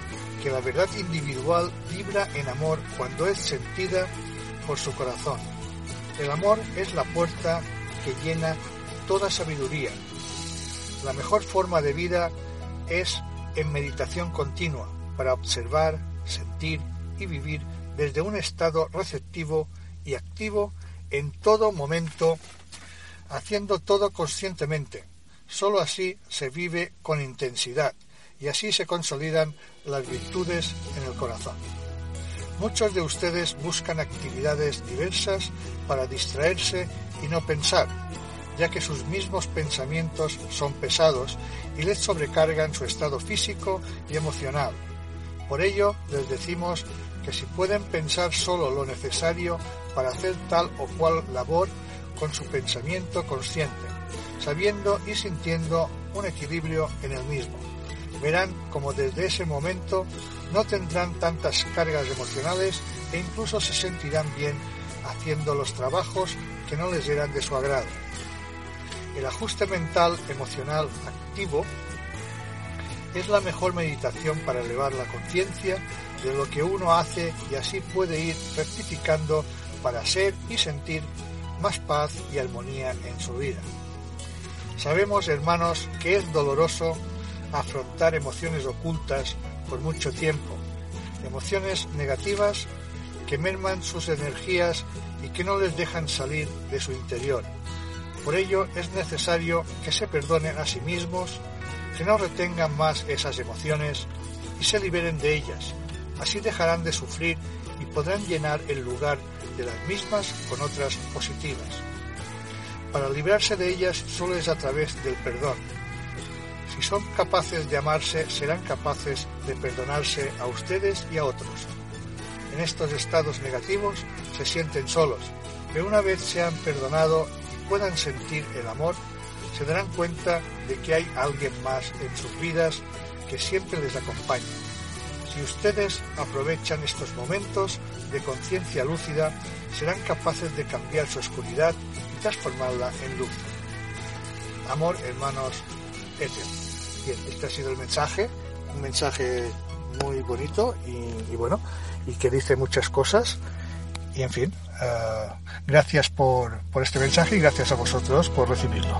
que la verdad individual vibra en amor cuando es sentida por su corazón. El amor es la puerta que llena toda sabiduría. La mejor forma de vida es en meditación continua para observar, sentir y vivir desde un estado receptivo y activo en todo momento, haciendo todo conscientemente. Solo así se vive con intensidad y así se consolidan las virtudes en el corazón. Muchos de ustedes buscan actividades diversas para distraerse y no pensar, ya que sus mismos pensamientos son pesados y les sobrecargan su estado físico y emocional. Por ello, les decimos que si pueden pensar solo lo necesario para hacer tal o cual labor con su pensamiento consciente, sabiendo y sintiendo un equilibrio en el mismo. Verán como desde ese momento no tendrán tantas cargas emocionales e incluso se sentirán bien haciendo los trabajos que no les eran de su agrado. El ajuste mental emocional activo es la mejor meditación para elevar la conciencia de lo que uno hace y así puede ir rectificando para ser y sentir más paz y armonía en su vida. Sabemos, hermanos, que es doloroso afrontar emociones ocultas por mucho tiempo, emociones negativas que merman sus energías y que no les dejan salir de su interior. Por ello es necesario que se perdonen a sí mismos, que no retengan más esas emociones y se liberen de ellas. Así dejarán de sufrir y podrán llenar el lugar de las mismas con otras positivas. Para librarse de ellas solo es a través del perdón. Si son capaces de amarse, serán capaces de perdonarse a ustedes y a otros. En estos estados negativos se sienten solos, pero una vez se han perdonado y puedan sentir el amor, se darán cuenta de que hay alguien más en sus vidas que siempre les acompaña. Si ustedes aprovechan estos momentos de conciencia lúcida, serán capaces de cambiar su oscuridad y transformarla en luz. Amor, hermanos, etc. Bien, este ha sido el mensaje, un mensaje muy bonito y, bueno, y que dice muchas cosas. Y en fin, eh, gracias por, por este mensaje y gracias a vosotros por recibirlo.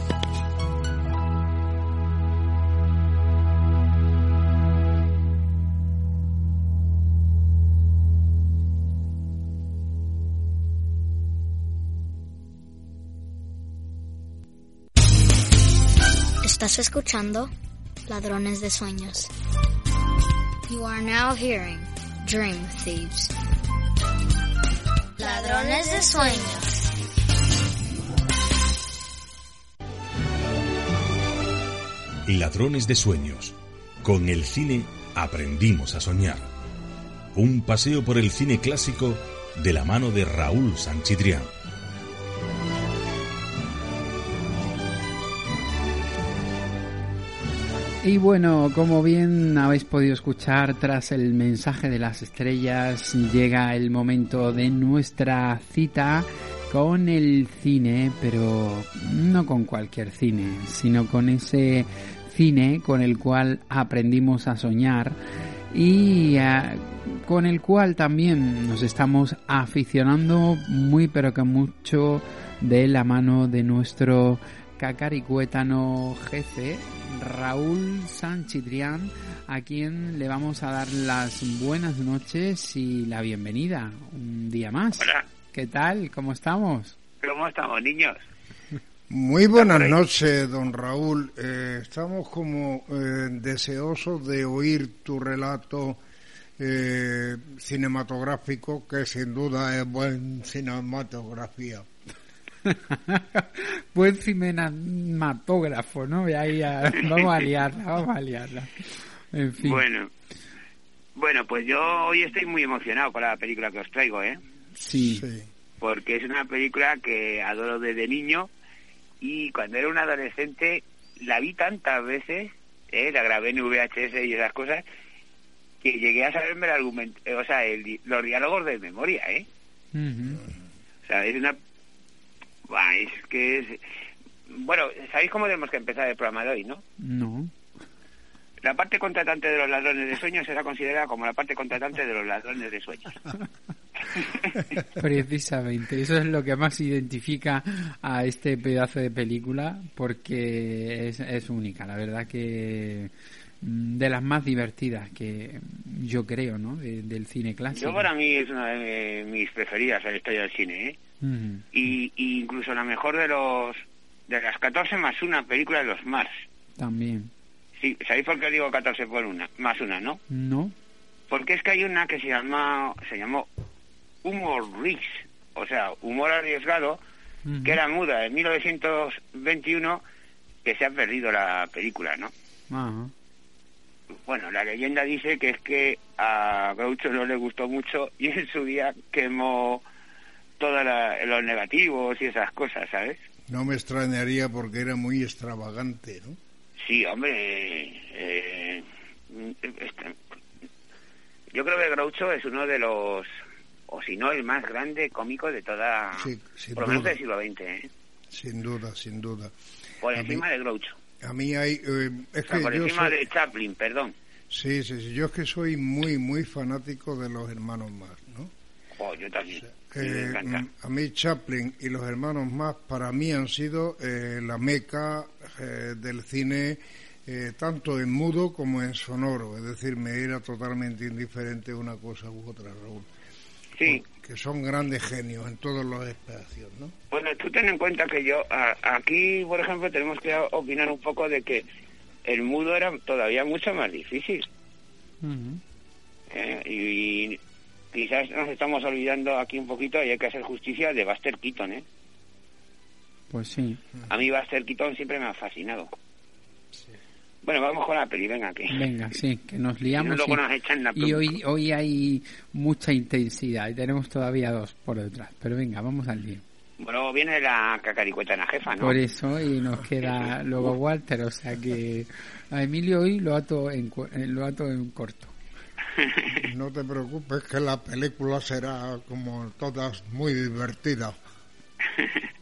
Estás escuchando Ladrones de Sueños. You are now hearing Dream Thieves. Ladrones de Sueños. Ladrones de Sueños. Con el cine aprendimos a soñar. Un paseo por el cine clásico de la mano de Raúl Sanchitrián. Y bueno, como bien habéis podido escuchar, tras el mensaje de las estrellas, llega el momento de nuestra cita con el cine, pero no con cualquier cine, sino con ese cine con el cual aprendimos a soñar y eh, con el cual también nos estamos aficionando muy pero que mucho de la mano de nuestro cacaricuétano jefe Raúl Sanchidrián, a quien le vamos a dar las buenas noches y la bienvenida un día más. Hola. ¿Qué tal? ¿Cómo estamos? ¿Cómo estamos, niños? Muy buenas noches, don Raúl. Eh, estamos como eh, deseosos de oír tu relato eh, cinematográfico, que sin duda es buen cinematografía. Buen cinematógrafo, ¿no? ahí vamos a liarla, vamos a liarla. En fin. Bueno, bueno, pues yo hoy estoy muy emocionado con la película que os traigo, ¿eh? Sí. Porque es una película que adoro desde niño y cuando era un adolescente la vi tantas veces, ¿eh? la grabé en VHS y esas cosas, que llegué a saberme el argumento, o sea, los diálogos de memoria, ¿eh? O sea, es una es que es... Bueno, ¿sabéis cómo tenemos que empezar el programa de hoy, no? No. La parte contratante de los ladrones de sueños será considerada como la parte contratante de los ladrones de sueños. Precisamente, eso es lo que más identifica a este pedazo de película porque es, es única, la verdad que de las más divertidas que yo creo, ¿no? del cine clásico. Yo para mí es una de mis preferidas la historia del cine, ¿eh? y, incluso la mejor de los de las 14 más una película de los Mars. También. Sí, ¿sabéis por qué digo 14 por una? Más una, ¿no? No. Porque es que hay una que se llama se llamó Humor Risk, o sea, humor arriesgado, que era muda en 1921 que se ha perdido la película, ¿no? Bueno, la leyenda dice que es que a Groucho no le gustó mucho y en su día quemó todos los negativos y esas cosas, ¿sabes? No me extrañaría porque era muy extravagante, ¿no? Sí, hombre. Eh, este, yo creo que Groucho es uno de los, o si no, el más grande cómico de toda. Sí, por lo menos del siglo XX, ¿eh? Sin duda, sin duda. Por encima de Groucho. A mí hay. Eh, es que por encima de Chaplin, perdón. Sí, sí, sí. Yo es que soy muy, muy fanático de los hermanos más, ¿no? Oh, yo también. Eh, a mí Chaplin y los hermanos más para mí han sido eh, la meca eh, del cine tanto en mudo como en sonoro, es decir, me era totalmente indiferente una cosa u otra, Raúl. Sí. Que son grandes genios en todos los espacios, ¿no? Bueno, tú ten en cuenta que yo, aquí, por ejemplo, tenemos que opinar un poco de que el mudo era todavía mucho más difícil. y, quizás nos estamos olvidando aquí un poquito y hay que hacer justicia de Buster Keaton, ¿eh? Pues sí. A mí Buster Keaton siempre me ha fascinado. Bueno, vamos con la peli, venga, que... Venga, sí, que nos liamos. Y, y hoy, hoy hay mucha intensidad y tenemos todavía dos por detrás. Pero venga, vamos al día. Bueno, viene la cacaricueta en la jefa, ¿no? Por eso, y nos queda luego Walter, o sea que a Emilio hoy lo ato en, eh, lo ato en corto. No te preocupes que la película será como todas muy divertida.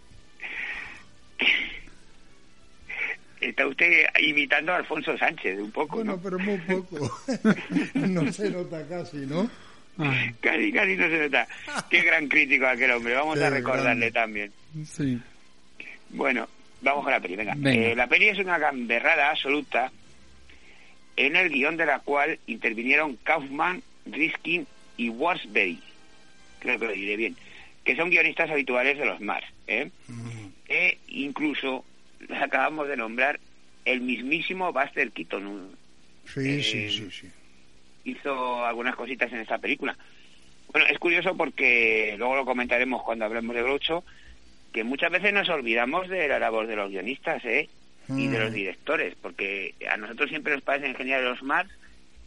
Está usted imitando a Alfonso Sánchez un poco, bueno, pero muy poco. no se nota casi, ¿no? Casi, casi no se nota. Qué gran crítico aquel hombre. Vamos a recordarle también. Sí. Bueno, vamos con la peli. Venga. Eh, la peli es una gamberrada absoluta en el guion de la cual intervinieron Kaufman, Riskin y Warsberry. Creo que lo diré bien. Que son guionistas habituales de los Mars. ¿eh? E incluso acabamos de nombrar el mismísimo Buster Keaton. Sí, eh, sí, sí hizo algunas cositas en esta película. Bueno, es curioso porque luego lo comentaremos cuando hablemos de Groucho, que muchas veces nos olvidamos de la labor de los guionistas ¿eh? y de los mm. directores, porque a nosotros siempre nos parecen geniales los Mars,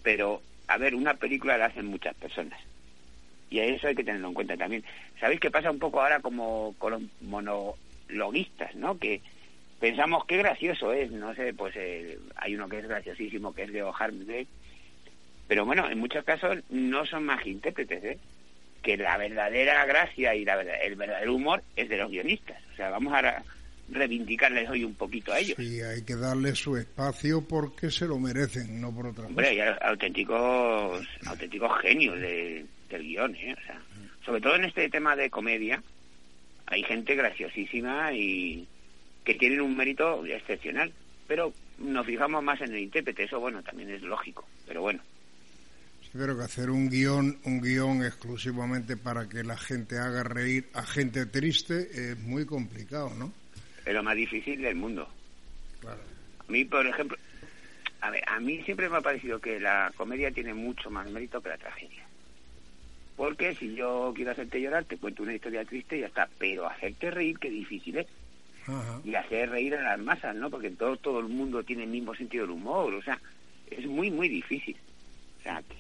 pero a ver, una película la hacen muchas personas. Y a eso hay que tenerlo en cuenta también. ¿Sabéis qué pasa un poco ahora como con los monologuistas, ¿no? Que pensamos qué gracioso es, no sé, pues eh, hay uno que es graciosísimo, que es de Harmony pero bueno, en muchos casos no son más intérpretes, ¿eh? que la verdadera gracia y la, el verdadero humor es de los guionistas. O sea, vamos a reivindicarles hoy un poquito a ellos. Sí, hay que darles su espacio porque se lo merecen, no por otra cosa. Hombre, hay auténticos, auténticos genios de, del guion, ¿eh? O sea, sobre todo en este tema de comedia, hay gente graciosísima y que tienen un mérito excepcional, pero nos fijamos más en el intérprete, eso bueno, también es lógico, pero bueno. Creo que hacer un guion, un guion exclusivamente para que la gente haga reír a gente triste es muy complicado, ¿no? Es lo más difícil del mundo. Claro. A mí, por ejemplo, a ver, a mí siempre me ha parecido que la comedia tiene mucho más mérito que la tragedia. Porque si yo quiero hacerte llorar, te cuento una historia triste y ya está. Pero hacerte reír, qué difícil es. Y hacer reír a las masas, ¿no? Porque todo, todo el mundo tiene el mismo sentido del humor. O sea, es muy, muy difícil. O sea, que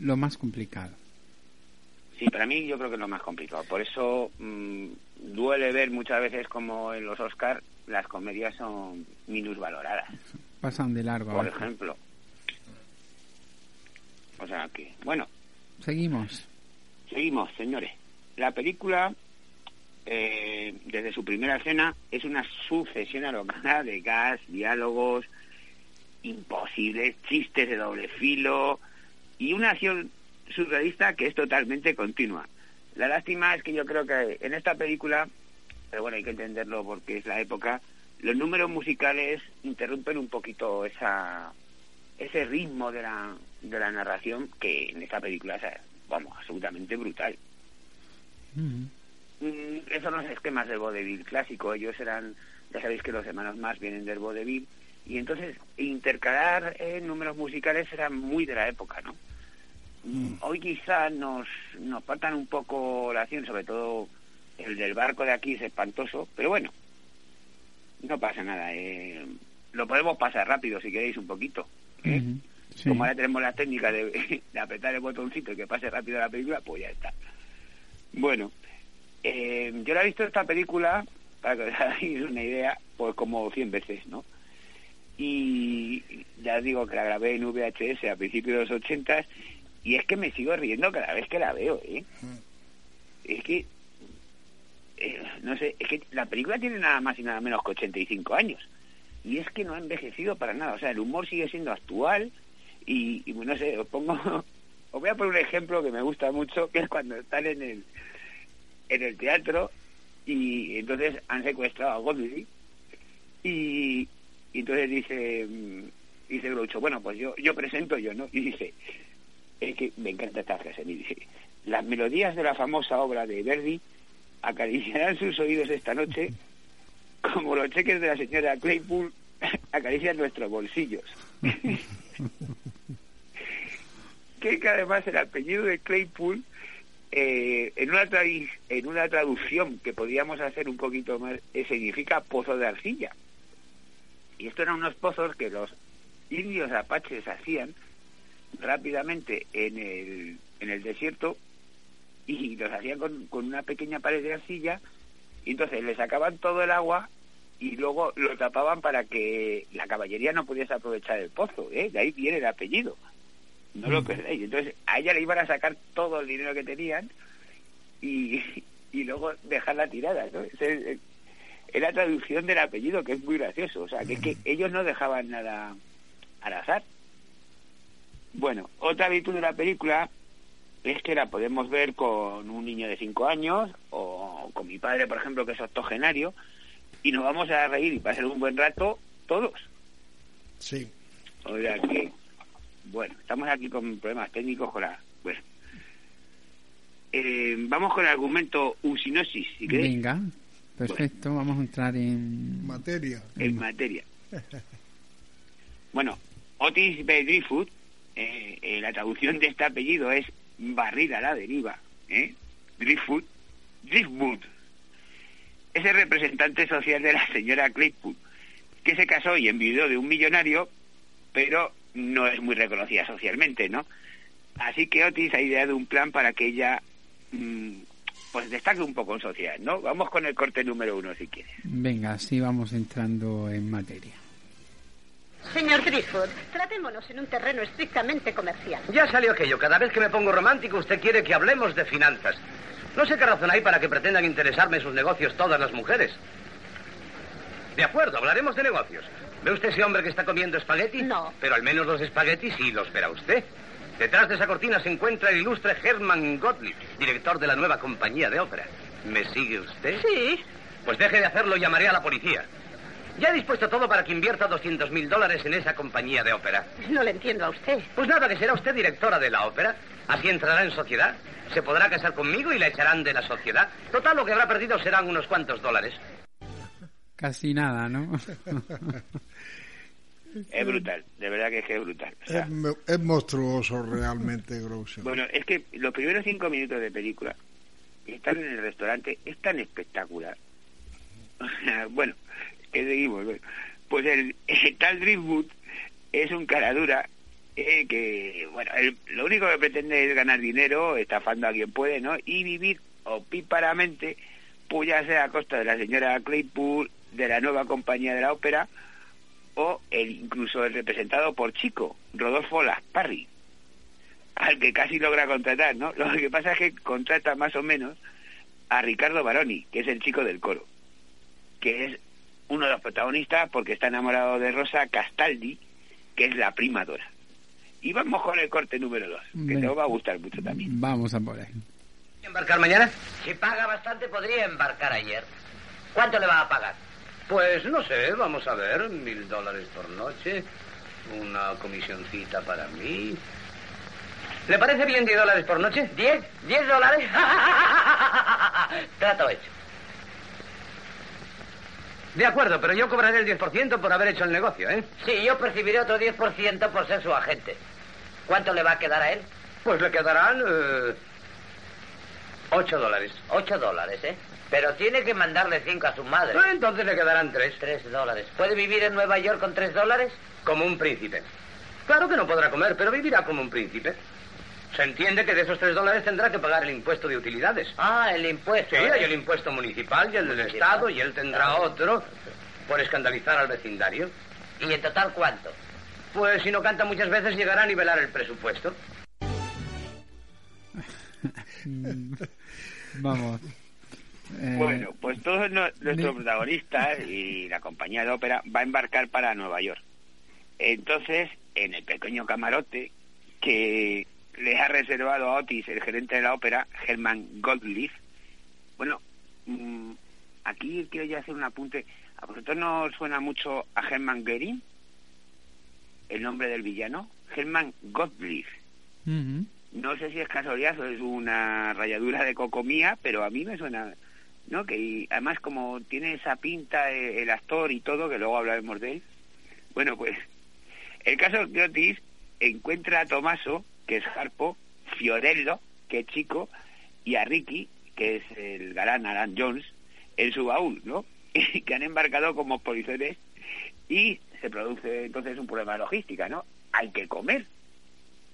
lo más complicado. Sí, para mí yo creo que es lo más complicado. Por eso mm, duele ver muchas veces como en los Oscars las comedias son minusvaloradas. Pasan de largo. Por ejemplo. O sea que, bueno. Seguimos. Seguimos, señores. La película, eh, desde su primera escena, es una sucesión alocada de gas, diálogos imposibles, chistes de doble filo, y una acción surrealista que es totalmente continua. La lástima es que yo creo que en esta película, pero bueno, hay que entenderlo porque es la época, los números musicales interrumpen un poquito esa ese ritmo de la, de la narración que en esta película es, vamos, absolutamente brutal. Mm, Eso no es esquemas del vodevil clásico, ellos eran, ya sabéis que los hermanos más vienen del vodevil, y entonces intercalar eh, números musicales era muy de la época, ¿no? Mm. Hoy quizás nos, nos faltan un poco la acción, sobre todo el del barco de aquí es espantoso, pero bueno, no pasa nada. Eh, lo podemos pasar rápido si queréis un poquito. ¿eh? Como ahora tenemos la técnica de, apretar el botoncito y que pase rápido la película, pues ya está. Bueno, eh, yo la he visto esta película, para que os hagáis una idea, pues como 100 veces, ¿no? Y ya digo que la grabé en VHS a principios de los 80 y es que me sigo riendo cada vez que la veo, ¿eh? Es que, eh, no sé, es que la película tiene nada más y nada menos que 85 años. Y es que no ha envejecido para nada. O sea, el humor sigue siendo actual y, y no sé, os pongo... os voy a poner un ejemplo que me gusta mucho, que es cuando están en el, en el teatro y entonces han secuestrado a Godley y, y entonces dice mm, dice Groucho, bueno, pues yo yo presento yo, ¿no? Y dice, es que me encanta esta frase, me dice, las melodías de la famosa obra de Verdi acariciarán sus oídos esta noche como los cheques de la señora Claypool acarician nuestros bolsillos. que, que además el apellido de Claypool eh, en, una en una traducción que podríamos hacer un poquito más, eh, significa pozo de arcilla. Y esto eran unos pozos que los indios apaches hacían rápidamente en el, en el desierto y los hacían con, con una pequeña pared de arcilla y entonces le sacaban todo el agua y luego lo tapaban para que la caballería no pudiese aprovechar el pozo, ¿eh? de ahí viene el apellido, no lo mm. perdáis. Entonces a ella le iban a sacar todo el dinero que tenían y, y luego dejarla tirada. ¿no? Es, la traducción del apellido, que es muy gracioso, o sea, que, que ellos no dejaban nada al azar. Bueno, otra virtud de la película es que la podemos ver con un niño de 5 años o con mi padre, por ejemplo, que es octogenario, y nos vamos a reír y pasar un buen rato todos. Sí. O sea que, bueno, estamos aquí con problemas técnicos con la... Bueno. Eh, vamos con el argumento usinosis, si Venga, perfecto, vamos a entrar en... Materia. En materia. bueno, Otis B. Driftwood, eh, eh, la traducción de este apellido es barrida a la deriva, ¿eh? Driftwood, Driftwood, es el representante social de la señora Claypool, que se casó y envidió de un millonario, pero no es muy reconocida socialmente, ¿no? Así que Otis ha ideado un plan para que ella mm, pues destaque un poco en sociedad, ¿no? Vamos con el corte número uno, si quieres. Venga, sí vamos entrando en materia. Señor Driftwood, tratémonos en un terreno estrictamente comercial. Ya salió aquello. Cada vez que me pongo romántico, usted quiere que hablemos de finanzas. No sé qué razón hay para que pretendan interesarme en sus negocios todas las mujeres. De acuerdo, hablaremos de negocios. ¿Ve usted ese hombre que está comiendo espagueti? No. Pero al menos los espaguetis sí los verá usted. Detrás de esa cortina se encuentra el ilustre Hermann Gottlieb, director de la nueva compañía de ópera. ¿Me sigue usted? Sí. Pues deje de hacerlo y llamaré a la policía. Ya he dispuesto todo para que invierta 200 mil dólares en esa compañía de ópera. No le entiendo a usted. Pues nada, que será usted directora de la ópera. Así entrará en sociedad se podrá casar conmigo y la echarán de la sociedad. Total, lo que habrá perdido serán unos cuantos dólares. Casi nada, ¿no? es brutal, de verdad que es, brutal. es, monstruoso realmente, Grosso. Bueno, es que los primeros cinco minutos de película, estar en el restaurante, es tan espectacular. bueno, ¿qué seguimos? Pues el, el tal Driftwood es un caradura eh, que, bueno, lo único que pretende es ganar dinero, estafando a quien puede, ¿no? Y vivir opíparamente, pues ya sea a costa de la señora Claypool, de la nueva compañía de la ópera, o el, incluso el representado por Chico, Rodolfo Lasparri, al que casi logra contratar, ¿no? Lo que pasa es que contrata más o menos a Ricardo Baroni, que es el chico del coro, que es uno de los protagonistas porque está enamorado de Rosa Castaldi, que es la prima Dora. Y vamos con el corte número 2, que te va a gustar mucho también. Vamos a por ahí. ¿Embarcar mañana? Si paga bastante, podría embarcar ayer. ¿Cuánto le va a pagar? Pues no sé, vamos a ver, mil dólares por noche, una comisioncita para mí. ¿Le parece bien 10 dólares por noche? ¿10? ¿10 dólares? Trato hecho. De acuerdo, pero yo cobraré el 10% por haber hecho el negocio, ¿eh? Sí, yo percibiré otro 10% por ser su agente. ¿Cuánto le va a quedar a él? Pues le quedarán... Eh, ocho dólares. Ocho dólares, ¿eh? Pero tiene que mandarle cinco a su madre. entonces le quedarán tres. Tres dólares. ¿Puede vivir en Nueva York con tres dólares? Como un príncipe. Claro que no podrá comer, pero vivirá como un príncipe. Se entiende que de esos tres dólares tendrá que pagar el impuesto de utilidades. Ah, el impuesto. Sí, hay el impuesto municipal y el del Estado, y él tendrá otro por escandalizar al vecindario. ¿Y en total cuánto? Pues si no canta muchas veces llegará a nivelar el presupuesto. Vamos. Eh, bueno, pues todos nuestros protagonistas y la compañía de ópera va a embarcar para Nueva York. Entonces, en el pequeño camarote que le ha reservado a Otis, el gerente de la ópera, Herman Gottlieb. Bueno, mm, aquí quiero ya hacer un apunte. ¿A vosotros no suena mucho a Hermann Goering? El nombre del villano. Hermann Gottlieb. No sé si es casualidad o es una rayadura de cocomía, pero a mí me suena, ¿no? Que además como tiene esa pinta eh, el actor y todo, que luego hablaremos de él. Bueno, pues el caso de Otis encuentra a Tomaso que es Harpo, Fiorello, que es chico, y a Ricky, que es el galán Alan Jones, en su baúl, ¿no? que han embarcado como polizones y se produce entonces un problema de logística, ¿no? Hay que comer.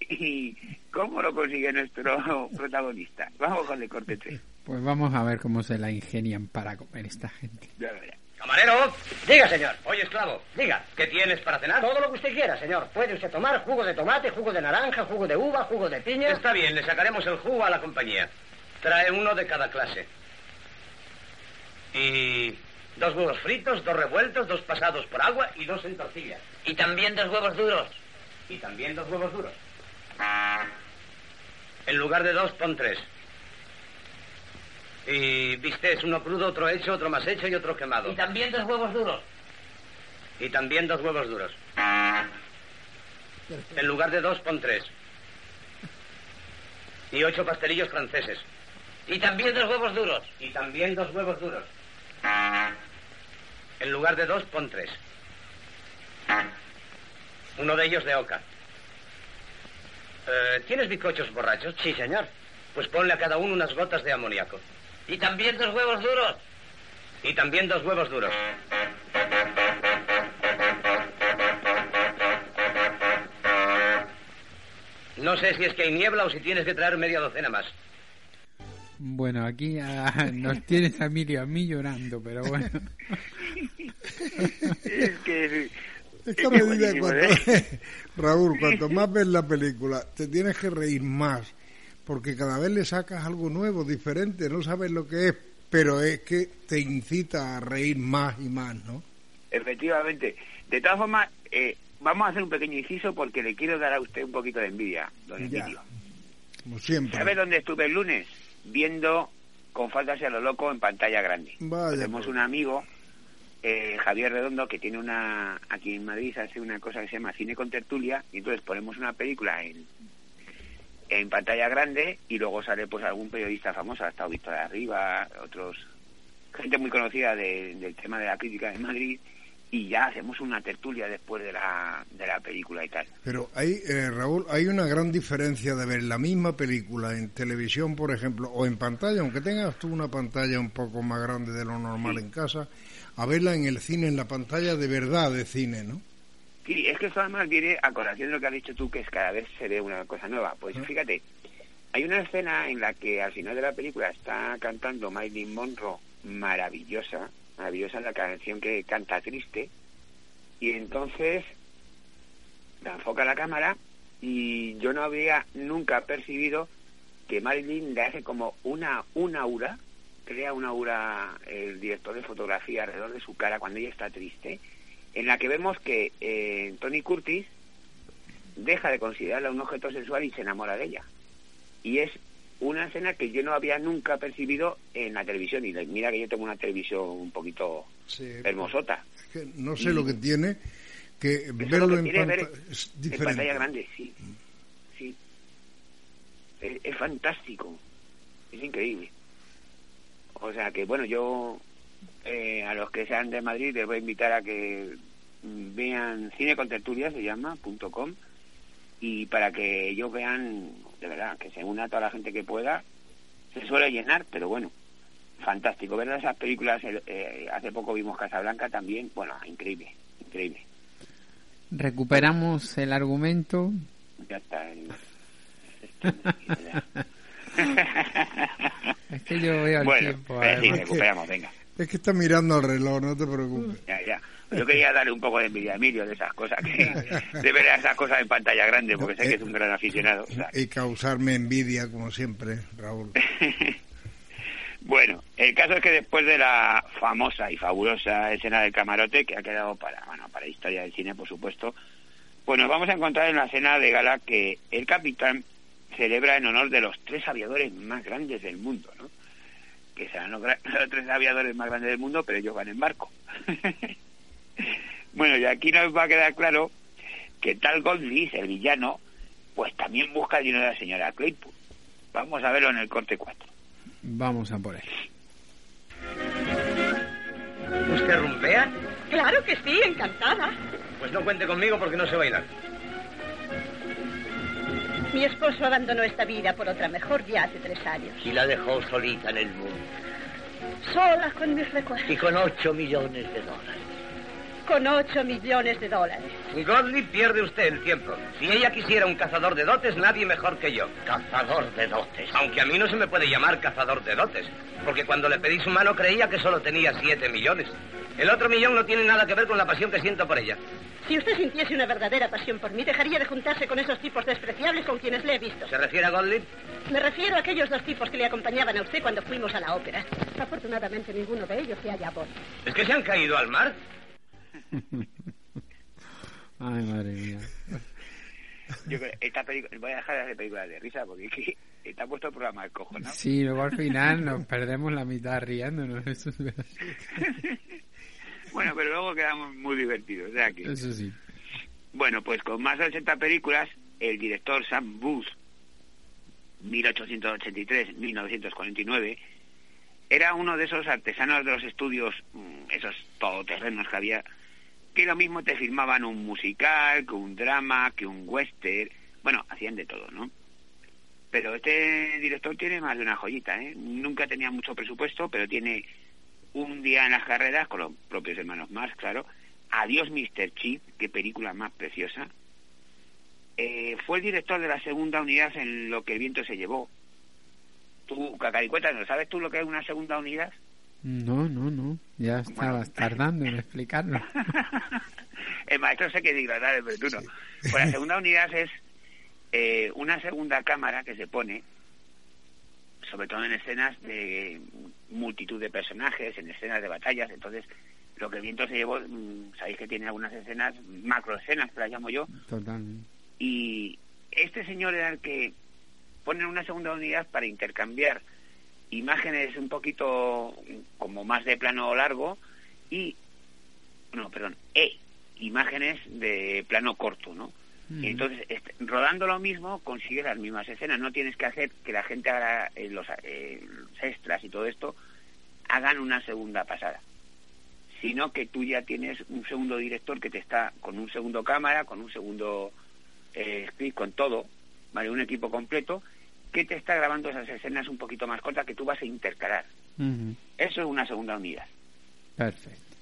¿Y cómo lo consigue nuestro protagonista? Vamos con el corte 3. Pues vamos a ver cómo se la ingenian para comer esta gente. Camarero, diga, señor. Oye, esclavo, diga, ¿qué tienes para cenar? Todo lo que usted quiera, señor. Puede usted tomar jugo de tomate, jugo de naranja, jugo de uva, jugo de piña. Está bien, le sacaremos el jugo a la compañía. Trae uno de cada clase. Y dos huevos fritos, dos revueltos, dos pasados por agua y dos en tortilla. Y también dos huevos duros. Y también dos huevos duros. En lugar de dos, pon tres. Y es uno crudo, otro hecho, otro más hecho y otro quemado. Y también dos huevos duros. Y también dos huevos duros. En lugar de dos, pon tres. Y ocho pastelillos franceses. Y también dos huevos duros. Y también dos huevos duros. En lugar de dos, pon tres. Uno de ellos de oca. Eh, ¿Tienes bizcochos borrachos? Sí, señor. Pues ponle a cada uno unas gotas de amoníaco. Y también dos huevos duros. Y también dos huevos duros. No sé si es que hay niebla o si tienes que traer media docena más. Bueno, aquí nos tienes a Emilio a mí llorando, pero bueno. es que... Esta medida, ¿eh? Raúl, cuanto más ves la película, te tienes que reír más, porque cada vez le sacas algo nuevo, diferente, no sabes lo que es, pero es que te incita a reír más y más, ¿no? Efectivamente. De todas formas, eh, vamos a hacer un pequeño inciso porque le quiero dar a usted un poquito de envidia, don Emilio. Como siempre. ¿Sabe dónde estuve el lunes? Viendo con falta a lo loco en pantalla grande. Tenemos pues. un amigo eh, Javier Redondo, que tiene una, aquí en Madrid hace una cosa que se llama Cine con Tertulia, y entonces ponemos una película en, en pantalla grande y luego sale pues algún periodista famoso, ha estado Víctor de Arriba, otros, gente muy conocida del tema de la crítica de Madrid, y ya hacemos una tertulia después de la, de la película y tal. Pero hay, eh, Raúl, hay una gran diferencia de ver la misma película en televisión, por ejemplo, o en pantalla, aunque tengas tú una pantalla un poco más grande de lo normal en casa, a verla en el cine, en la pantalla de verdad de cine, ¿no? Sí, es que eso además viene a colación de lo que has dicho tú, que es cada vez se ve una cosa nueva. Pues fíjate, hay una escena en la que al final de la película está cantando Marilyn Monroe, maravillosa, maravillosa la canción que canta triste, y entonces la enfoca la cámara y yo no había nunca percibido que Marilyn le hace como una, una aura crea una aura el director de fotografía alrededor de su cara cuando ella está triste, en la que vemos que eh, Tony Curtis deja de considerarla un objeto sexual y se enamora de ella. Y es una escena que yo no había nunca percibido en la televisión. Y mira que yo tengo una televisión un poquito hermosota. Es que no sé lo que tiene, que verlo en, pantalla grande, sí. sí. es fantástico. Es increíble. O sea que, bueno, yo eh, a los que sean de Madrid les voy a invitar a que vean Cine con Tertulia, se llama, punto com, y para que ellos vean, de verdad, que se una toda la gente que pueda, se suele llenar, pero bueno, fantástico. Ver esas películas, eh, hace poco vimos Casablanca también, bueno, increíble, increíble. Recuperamos el argumento. Ya está. es que yo veo el tiempo. Eh, sí, recuperamos, venga. Es que está mirando el reloj, no te preocupes. Ya, ya. Yo quería darle un poco de envidia a Emilio de esas cosas, que, de ver esas cosas en pantalla grande, porque sé que es un gran aficionado. Y causarme envidia, como siempre, Raúl. bueno, el caso es que después de la famosa y fabulosa escena del camarote, que ha quedado para, bueno, para historia del cine, por supuesto, pues nos vamos a encontrar en la escena de gala que el capitán celebra en honor de los tres aviadores más grandes del mundo, ¿no? Que serán los, tres aviadores más grandes del mundo, pero ellos van en barco. bueno, y aquí nos va a quedar claro que tal Goldfish, el villano, pues también busca el dinero de la señora Claypool. Vamos a verlo en el corte 4. Vamos a por él. ¿Usted rumbea? Claro que sí, encantada. Pues no cuente conmigo porque no sé bailar. Mi esposo abandonó esta vida por otra mejor ya hace tres años. Y la dejó solita en el mundo. Sola con mis recuerdos. Y con ocho millones de dólares. Con 8 millones de dólares. Godley pierde usted el tiempo. Si ella quisiera un cazador de dotes, nadie mejor que yo. Cazador de dotes. Aunque a mí no se me puede llamar cazador de dotes, porque cuando le pedí su mano creía que solo tenía 7 millones. El otro millón no tiene nada que ver con la pasión que siento por ella. Si usted sintiese una verdadera pasión por mí, dejaría de juntarse con esos tipos despreciables con quienes le he visto. ¿Se refiere a Godley? Me refiero a aquellos dos tipos que le acompañaban a usted cuando fuimos a la ópera. Afortunadamente ninguno de ellos se halla a bordo. ¿Es que se han caído al mar? Ay, madre mía. Yo creo, esta película, voy a dejar de hacer películas de risa porque es que está puesto el programa al cojo, ¿no? Sí, luego al final nos perdemos la mitad riéndonos. Eso es bueno, pero luego quedamos muy divertidos. O sea que... Eso sí. Bueno, pues con más de 80 películas, el director Sam Booth, 1883-1949, era uno de esos artesanos de los estudios, mm, esos todoterrenos que había, que lo mismo te filmaban un musical, que un drama, que un western, bueno, hacían de todo, ¿no? Pero este director tiene más de una joyita, ¿eh? Nunca tenía mucho presupuesto, pero tiene un día en las carreras, con los propios hermanos más, claro. Adiós, Mr. Chip, qué película más preciosa. Eh, fue el director de la segunda unidad en lo que el viento se llevó. Tú, Cacaricueta, ¿no sabes tú lo que es una segunda unidad? No, no, no. Ya estabas tardando en explicarlo. el maestro sé que dilatar, pero tú no. Pues la segunda unidad es eh, una segunda cámara que se pone sobre todo en escenas de multitud de personajes, en escenas de batallas. Entonces, lo que el viento se llevó, mm, sabéis que tiene algunas escenas, macro escenas, que las llamo yo. Totalmente. Y este señor era el que pone una segunda unidad para intercambiar imágenes un poquito como más de plano largo y, no, perdón, e imágenes de plano corto, ¿no? Entonces, rodando lo mismo, consigue las mismas escenas. No tienes que hacer que la gente haga eh, los, eh, los, extras y todo esto, hagan una segunda pasada. Sino que tú ya tienes un segundo director que te está con un segundo cámara, con un segundo eh, script, con todo, ¿vale? Un equipo completo que te está grabando esas escenas un poquito más cortas que tú vas a intercalar. Eso es una segunda unidad. Perfecto.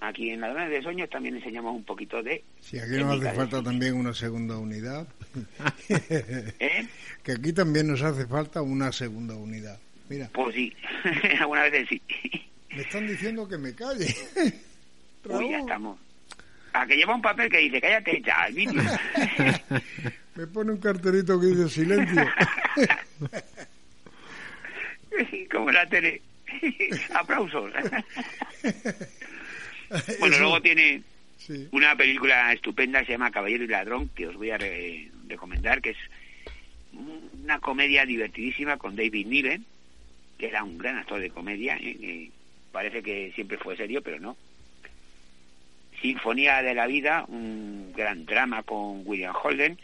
Aquí en Ladrones de Sueños también enseñamos un poquito de... Sí, aquí nos hace falta también una segunda unidad. ¿Eh? Que aquí también nos hace falta una segunda unidad. Mira. Pues sí, algunas veces sí. Me están diciendo que me calle. Uy, ya estamos. A que lleva un papel que dice, cállate ya. me pone un cartelito que dice silencio. Como la tele. Aplausos. Bueno, luego tiene una película estupenda, se llama Caballero y Ladrón, que os voy a recomendar, que es una comedia divertidísima con David Niven, que era un gran actor de comedia, ¿eh? parece que siempre fue serio, pero no. Sinfonía de la Vida, un gran drama con William Holden.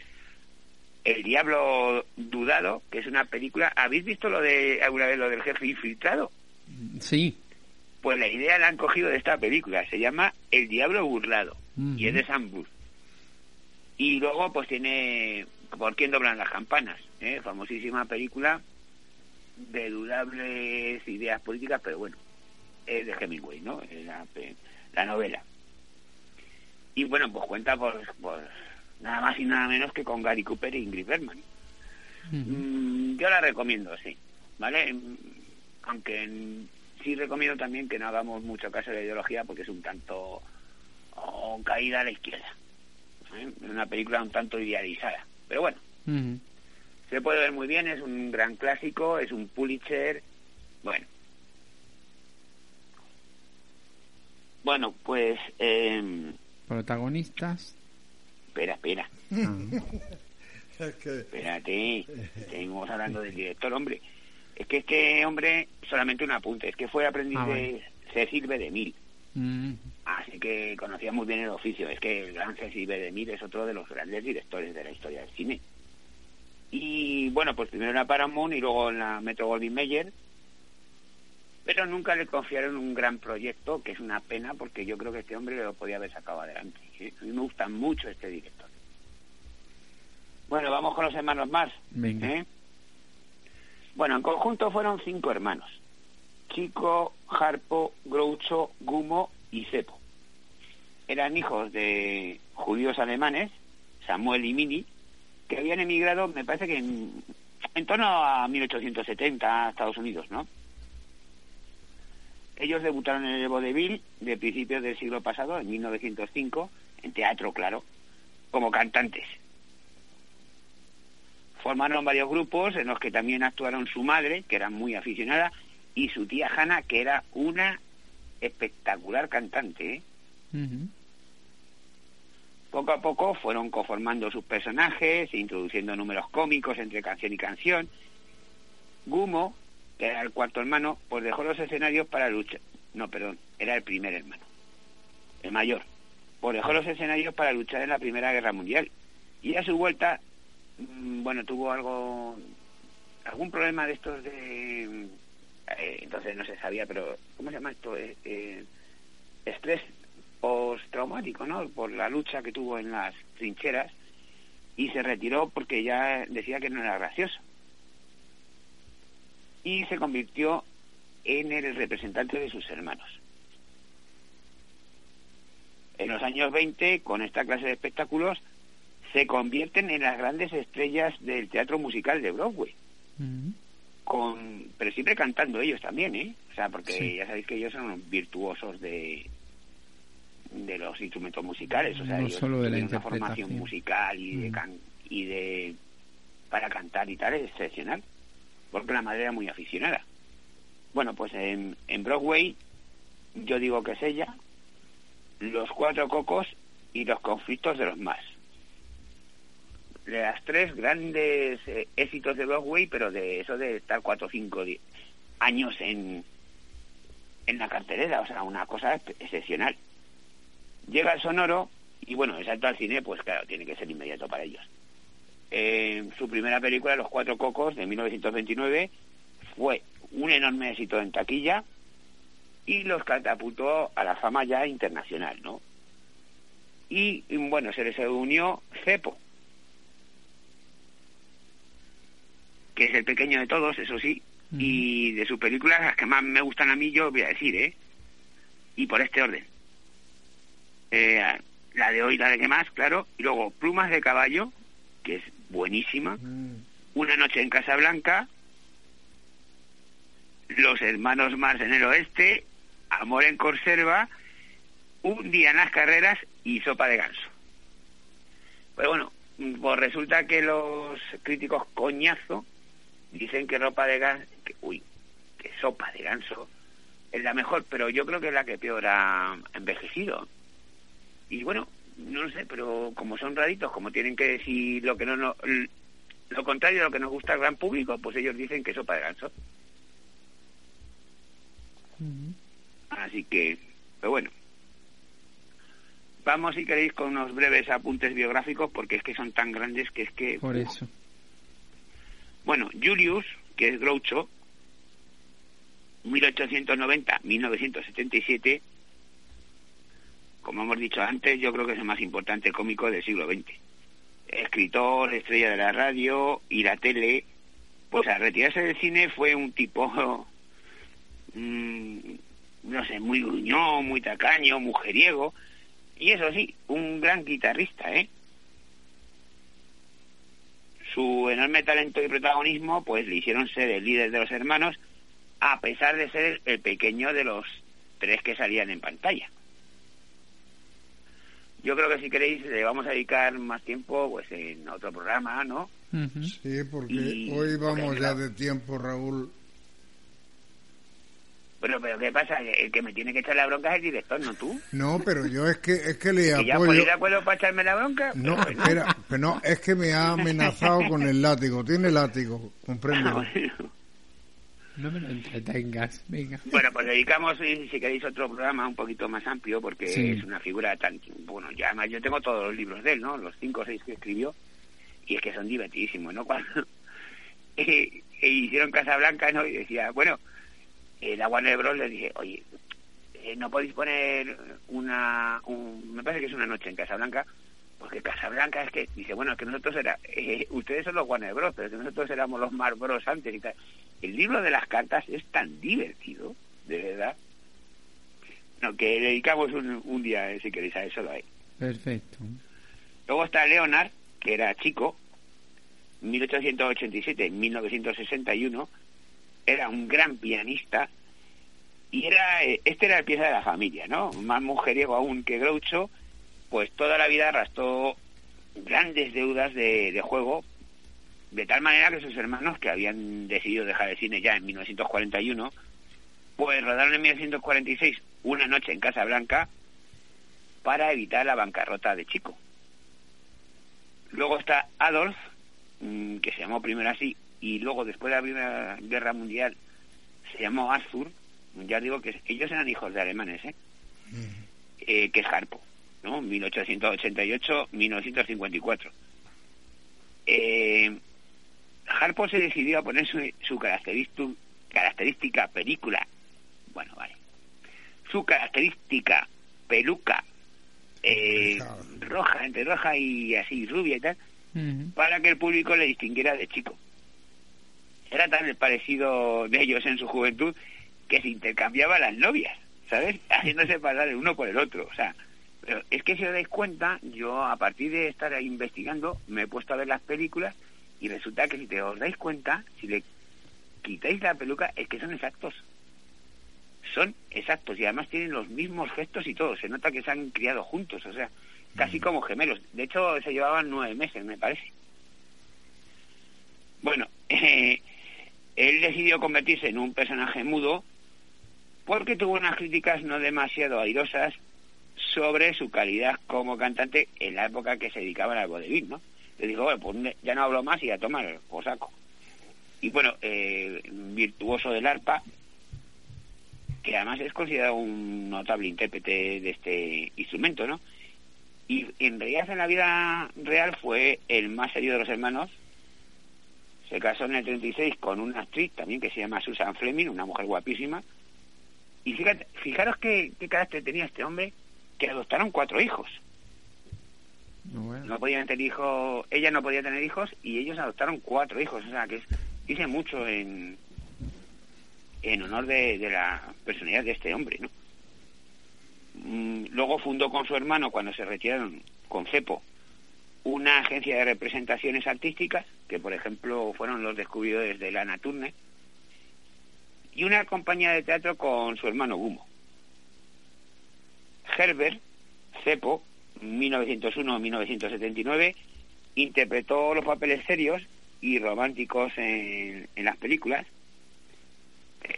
El Diablo Dudado, que es una película. ¿Habéis visto lo de alguna vez lo del jefe infiltrado? Sí. Pues la idea la han cogido de esta película, se llama El Diablo Burlado, y es de Sam Booth. Y luego pues tiene Por quién doblan las campanas, ¿eh? famosísima película de dudables ideas políticas, pero bueno, es de Hemingway, ¿no? Es la, novela. Y bueno, pues cuenta por, nada más y nada menos que con Gary Cooper e Ingrid Bergman. Mm, yo la recomiendo, sí, ¿vale? Aunque sí recomiendo también que no hagamos mucho caso de la ideología porque es un tanto oh, caída a la izquierda. ¿eh? Es una película un tanto idealizada. Pero bueno, se puede ver muy bien, es un gran clásico, es un Pulitzer. Bueno. Bueno, pues... Eh... Protagonistas. Espera, espera. Espérate, seguimos hablando del director, hombre. Es que este hombre, solamente un apunte, es que fue aprendiz ah, de Cecil B. DeMille. Mm. Así que conocía muy bien el oficio. Es que el gran Cecil B. DeMille es otro de los grandes directores de la historia del cine. Y bueno, pues primero en la Paramount y luego en la Metro Goldwyn Mayer. Pero nunca le confiaron un gran proyecto, que es una pena porque yo creo que este hombre lo podía haber sacado adelante. A mí me gusta mucho este director. Bueno, vamos con los hermanos más. ¿eh? Bueno, en conjunto fueron cinco hermanos. Chico, Harpo, Groucho, Gumo y Cepo. eran hijos de judíos alemanes, Samuel y Mini, que habían emigrado, me parece que en, en torno a 1870 a Estados Unidos, ¿no? Ellos debutaron en el vodevil de principios del siglo pasado, en 1905, en teatro, claro, como cantantes. Formaron varios grupos en los que también actuaron su madre, que era muy aficionada, y su tía Hanna, que era una espectacular cantante. ¿eh? Poco a poco fueron conformando sus personajes, introduciendo números cómicos entre canción y canción. Gumo, que era el cuarto hermano, pues dejó los escenarios para luchar. No, perdón, era el primer hermano, el mayor. Pues dejó los escenarios para luchar en la Primera Guerra Mundial. Y a su vuelta, mm, bueno, tuvo algo, algún problema de estos de eh, entonces no se sabía, pero ¿cómo se llama esto? Eh, eh, estrés postraumático, ¿no? Por la lucha que tuvo en las trincheras y se retiró porque ya decía que no era gracioso. Y se convirtió en el representante de sus hermanos. En los años 20, con esta clase de espectáculos, se convierten en las grandes estrellas del teatro musical de Broadway con pero siempre cantando ellos también, ¿eh? O sea, porque ya sabéis que ellos son virtuosos de de los instrumentos musicales, o sea, ellos solo de la una formación musical y de mm. y de para cantar y tal es excepcional, porque la madre era muy aficionada. Bueno, pues en, en Broadway yo digo que es ella, los cuatro cocos y los conflictos de los más de las tres grandes eh, éxitos de Broadway, pero de eso de estar cuatro o cinco años en, en la cartelera, o sea, una cosa excepcional. Llega el sonoro y bueno, el salto al cine, pues claro, tiene que ser inmediato para ellos. Eh, su primera película, Los Cuatro Cocos, de 1929, fue un enorme éxito en taquilla y los catapultó a la fama ya internacional, ¿no? Y bueno, se les unió Cepo, que es el pequeño de todos, eso sí, y de sus películas, las que más me gustan a mí, yo voy a decir, ¿eh? Y por este orden. Eh, la de hoy, la de que más, claro, y luego Plumas de Caballo, que es buenísima, Una Noche en Casablanca, Los Hermanos Mars en el Oeste, Amor en Conserva, Un Día en las Carreras y Sopa de Ganso. Pero bueno, pues resulta que los críticos coñazo dicen que ropa de ganso, que, uy, que sopa de ganso es la mejor, pero yo creo que es la que peor ha envejecido. Y bueno, no sé, pero como son raritos, como tienen que decir lo que no, no lo contrario de lo que nos gusta al gran público, pues ellos dicen que sopa de ganso. Así que, pero bueno. Vamos, si queréis, con unos breves apuntes biográficos, porque es que son tan grandes que es que... Por eso. Bueno, Julius, que es Groucho, 1890-1977, como hemos dicho antes, yo creo que es el más importante cómico del siglo XX. Escritor, estrella de la radio y la tele, pues al retirarse del cine fue un tipo, mm, no sé, muy gruñón, muy tacaño, mujeriego, y eso sí, un gran guitarrista, ¿eh? su enorme talento y protagonismo pues le hicieron ser el líder de los hermanos a pesar de ser el pequeño de los tres que salían en pantalla. Yo creo que si queréis le vamos a dedicar más tiempo pues en otro programa, ¿no? Sí, porque hoy vamos ya de tiempo, Raúl. Bueno, pero ¿qué pasa? El que me tiene que echar la bronca es el director, no tú. No, pero yo es que es que le apoyo. ¿Ya ir de acuerdo para echarme la bronca? No, espera, pero no, es que me ha amenazado con el látigo. Tiene látigo, comprende. Ah, no me lo entretengas, venga. Bueno, pues dedicamos, si, queréis, otro programa un poquito más amplio, porque es una figura tan... Bueno, ya además yo tengo todos los libros de él, ¿no? Los cinco o seis que escribió, y es que son divertidísimos, ¿no? Cuando eh, hicieron Casablanca, ¿no? Y decía, bueno, el agua Warner Bros. le dije, oye, eh, no podéis poner una, me parece que es una noche en Casablanca, porque Casablanca es que, dice, bueno, es que nosotros era, eh, ustedes son los Warner Bros., pero que nosotros éramos los Mar Bros. antes y tal. El libro de las cartas es tan divertido, de verdad. No, que dedicamos un, un día, si queréis, a eso lo hay. Perfecto. Luego está Leonard, que era chico, 1887-1961, era un gran pianista y era eh, este era el pieza de la familia, ¿no? Más mujeriego aún que Groucho, pues toda la vida arrastró grandes deudas de, de juego, de tal manera que sus hermanos, que habían decidido dejar el cine ya en 1941, pues rodaron en 1946 una noche en Casa Blanca para evitar la bancarrota de Chico. Luego está Adolf, mm, que se llamó primero así, y luego después de la Primera Guerra Mundial se llamó Arthur, ya digo que ellos eran hijos de alemanes, ¿eh? eh que es Harpo, ¿no? 1888-1954. Eh, Harpo se decidió a poner su, su característica película, bueno, vale, su característica peluca eh, roja, entre roja y así rubia y tal, para que el público le distinguiera de chico. Era tan el parecido de ellos en su juventud que se intercambiaban las novias, ¿sabes? Haciéndose pasar el uno por el otro, o sea, pero es que si os dais cuenta, yo a partir de estar investigando me he puesto a ver las películas y resulta que si te os dais cuenta, si le quitáis la peluca, es que son exactos. Son exactos y además tienen los mismos gestos y todo. Se nota que se han criado juntos, o sea, casi como gemelos. De hecho, se llevaban nueve meses, me parece. Bueno, eh, él decidió convertirse en un personaje mudo porque tuvo unas críticas no demasiado airosas sobre su calidad como cantante en la época que se dedicaba al vodevil, ¿no? Le dijo, bueno, pues ya no hablo más y a tomar por saco. Y bueno, eh, virtuoso del arpa, que además es considerado un notable intérprete de este instrumento, ¿no? Y en realidad en la vida real fue el más serio de los hermanos. Se casó en el 36 con una actriz también que se llama Susan Fleming, una mujer guapísima. Y fíjate, fijaros qué, qué carácter tenía este hombre, que adoptaron cuatro hijos. No podían tener hijos, ella no podía tener hijos y ellos adoptaron cuatro hijos, o sea que es, dice mucho en, en honor de, la personalidad de este hombre, ¿no? Mm, luego fundó con su hermano, cuando se retiraron con Cepo, una agencia de representaciones artísticas, que por ejemplo fueron los descubridores de Lana Turner, y una compañía de teatro con su hermano Gumo. Herbert Cepo 1901-1979, interpretó los papeles serios y románticos en, las películas.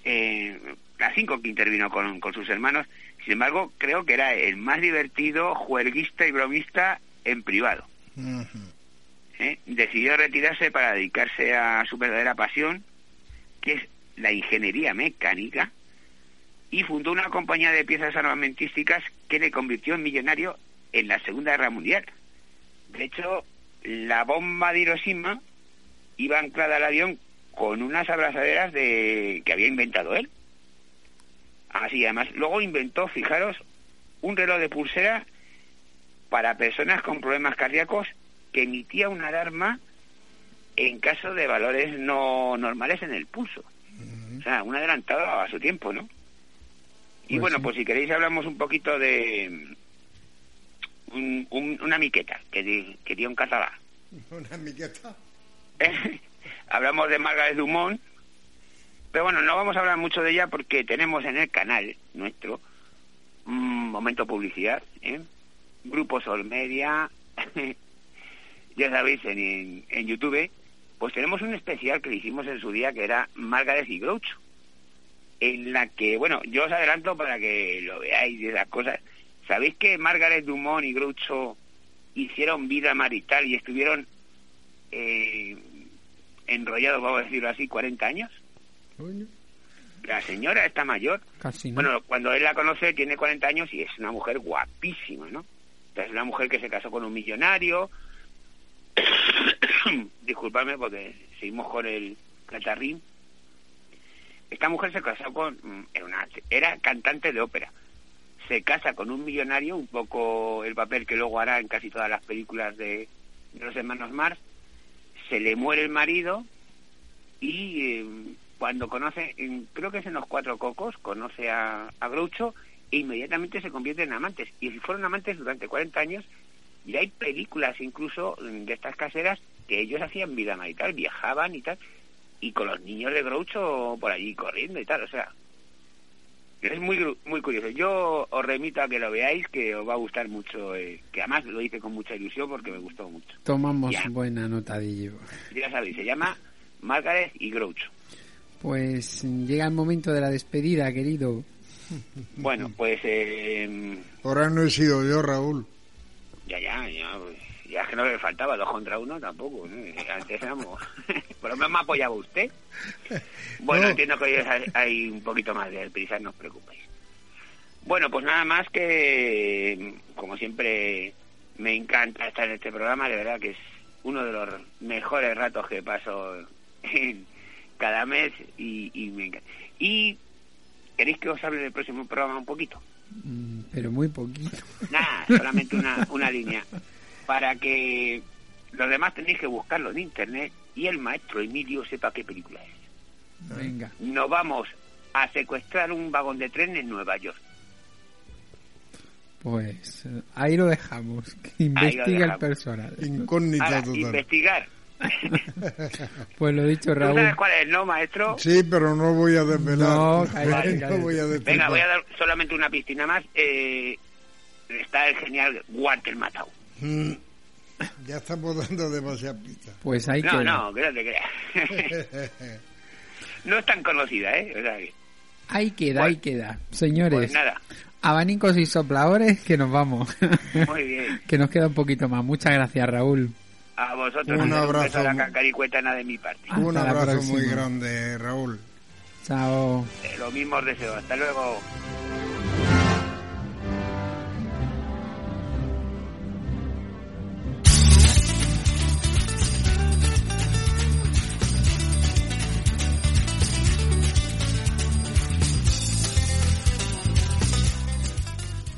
Eh, las cinco que intervino con, sus hermanos, sin embargo, creo que era el más divertido, juerguista y bromista en privado. ¿Eh? Decidió retirarse para dedicarse a su verdadera pasión, que es la ingeniería mecánica, y fundó una compañía de piezas armamentísticas que le convirtió en millonario en la Segunda Guerra Mundial. De hecho, la bomba de Hiroshima iba anclada al avión con unas abrazaderas de que había inventado él. Así, además, luego inventó, fijaros, un reloj de pulsera para personas con problemas cardíacos que emitía una alarma en caso de valores no normales en el pulso. O sea, un adelantado a su tiempo, ¿no? Y pues bueno, pues si queréis hablamos un poquito de, una miqueta que, que dio un catalán. ¿Una miqueta? Hablamos de Margaret Dumont, pero bueno, no vamos a hablar mucho de ella porque tenemos en el canal nuestro un momento publicidad, ¿eh? Grupo Sol Media, ya sabéis, en, en, YouTube, pues tenemos un especial que hicimos en su día que era Margaret y Groucho, en la que, bueno, yo os adelanto para que lo veáis de las cosas, ¿Sabéis que Margaret Dumont y Groucho hicieron vida marital y estuvieron eh, enrollados, vamos a decirlo así, 40 años? La señora está mayor. Bueno, cuando él la conoce tiene 40 años y es una mujer guapísima, ¿no? Es una mujer que se casó con un millonario. Disculpadme porque seguimos con el catarrín. Esta mujer se casó con... Mm, era, cantante de ópera se casa con un millonario, un poco el papel que luego hará en casi todas las películas de, los hermanos Mars, se le muere el marido y eh, cuando conoce, creo que es en Los Cuatro Cocos, conoce a, a Groucho e inmediatamente se convierten en amantes. Y si fueron amantes durante 40 años, y hay películas incluso de estas caseras que ellos hacían vida marital, viajaban y tal, y con los niños de Groucho por allí corriendo y tal, o sea, es muy muy curioso. Yo os remito a que lo veáis, que os va a gustar mucho, eh, que además lo hice con mucha ilusión porque me gustó mucho. Tomamos buena nota de Ya sabéis, se llama Margaret y Groucho. Pues llega el momento de la despedida, querido. Bueno, pues... Eh, Ahora no he sido yo, Raúl. Ya, ya, ya. Ya es que no le faltaba dos contra uno tampoco. Antes éramos. Por lo menos me apoyaba usted. Bueno, entiendo que hoy hay un poquito más de prisa, no os preocupéis. Bueno, pues nada más que, como siempre, me encanta estar en este programa. De verdad que es uno de los mejores ratos que paso en cada mes y, y me encanta. Y ¿Queréis que os hable del próximo programa un poquito? Mm, pero muy poquito. Nada, solamente una, una línea para que los demás tenéis que buscarlo en internet y el maestro Emilio sepa qué película es. Venga. Nos vamos a secuestrar un vagón de tren en Nueva York. Pues eh, ahí lo dejamos. Que investigue el personal. Incógnita total. Investigar. pues lo dicho, Raúl. sabes cuál es, no, maestro? Sí, pero no voy a desvelar. No, voy a Venga, voy a dar solamente una piscina más. Eh, está el genial Walter Matau. Mm. Ya estamos dando demasiadas pistas. Pues hay no, No, que no te creas. no es tan conocida, ¿eh? O sea que... Ahí queda, ahí queda. Señores. Pues nada. Abanicos y sopladores, que nos vamos. Muy bien. que nos queda un poquito más. Muchas gracias, Raúl. A vosotros. Un abrazo. la cacaricueta de mi parte. Un abrazo muy grande, Raúl. Chao. Eh, lo mismo os deseo. Hasta luego.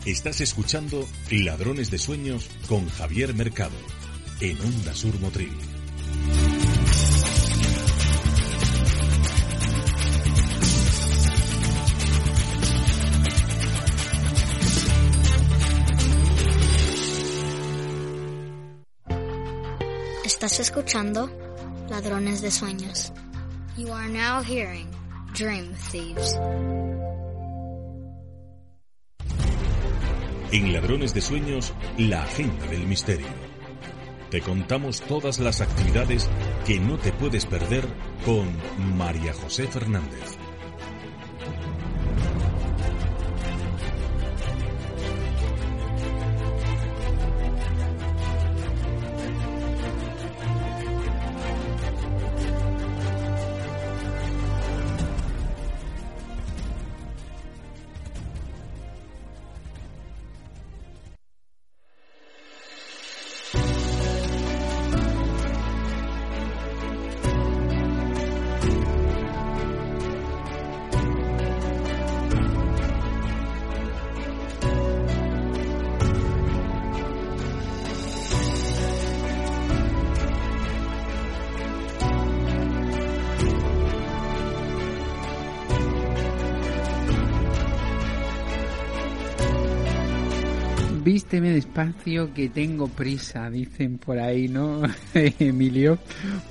Estás escuchando Ladrones de Sueños con Javier Mercado en Onda Sur Motril. Estás escuchando Ladrones de Sueños. You are now hearing Dream Thieves. En Ladrones de Sueños, la agenda del misterio. Te contamos todas las actividades que no te puedes perder con María José Fernández. Despacio que tengo prisa, dicen por ahí, ¿no, Emilio?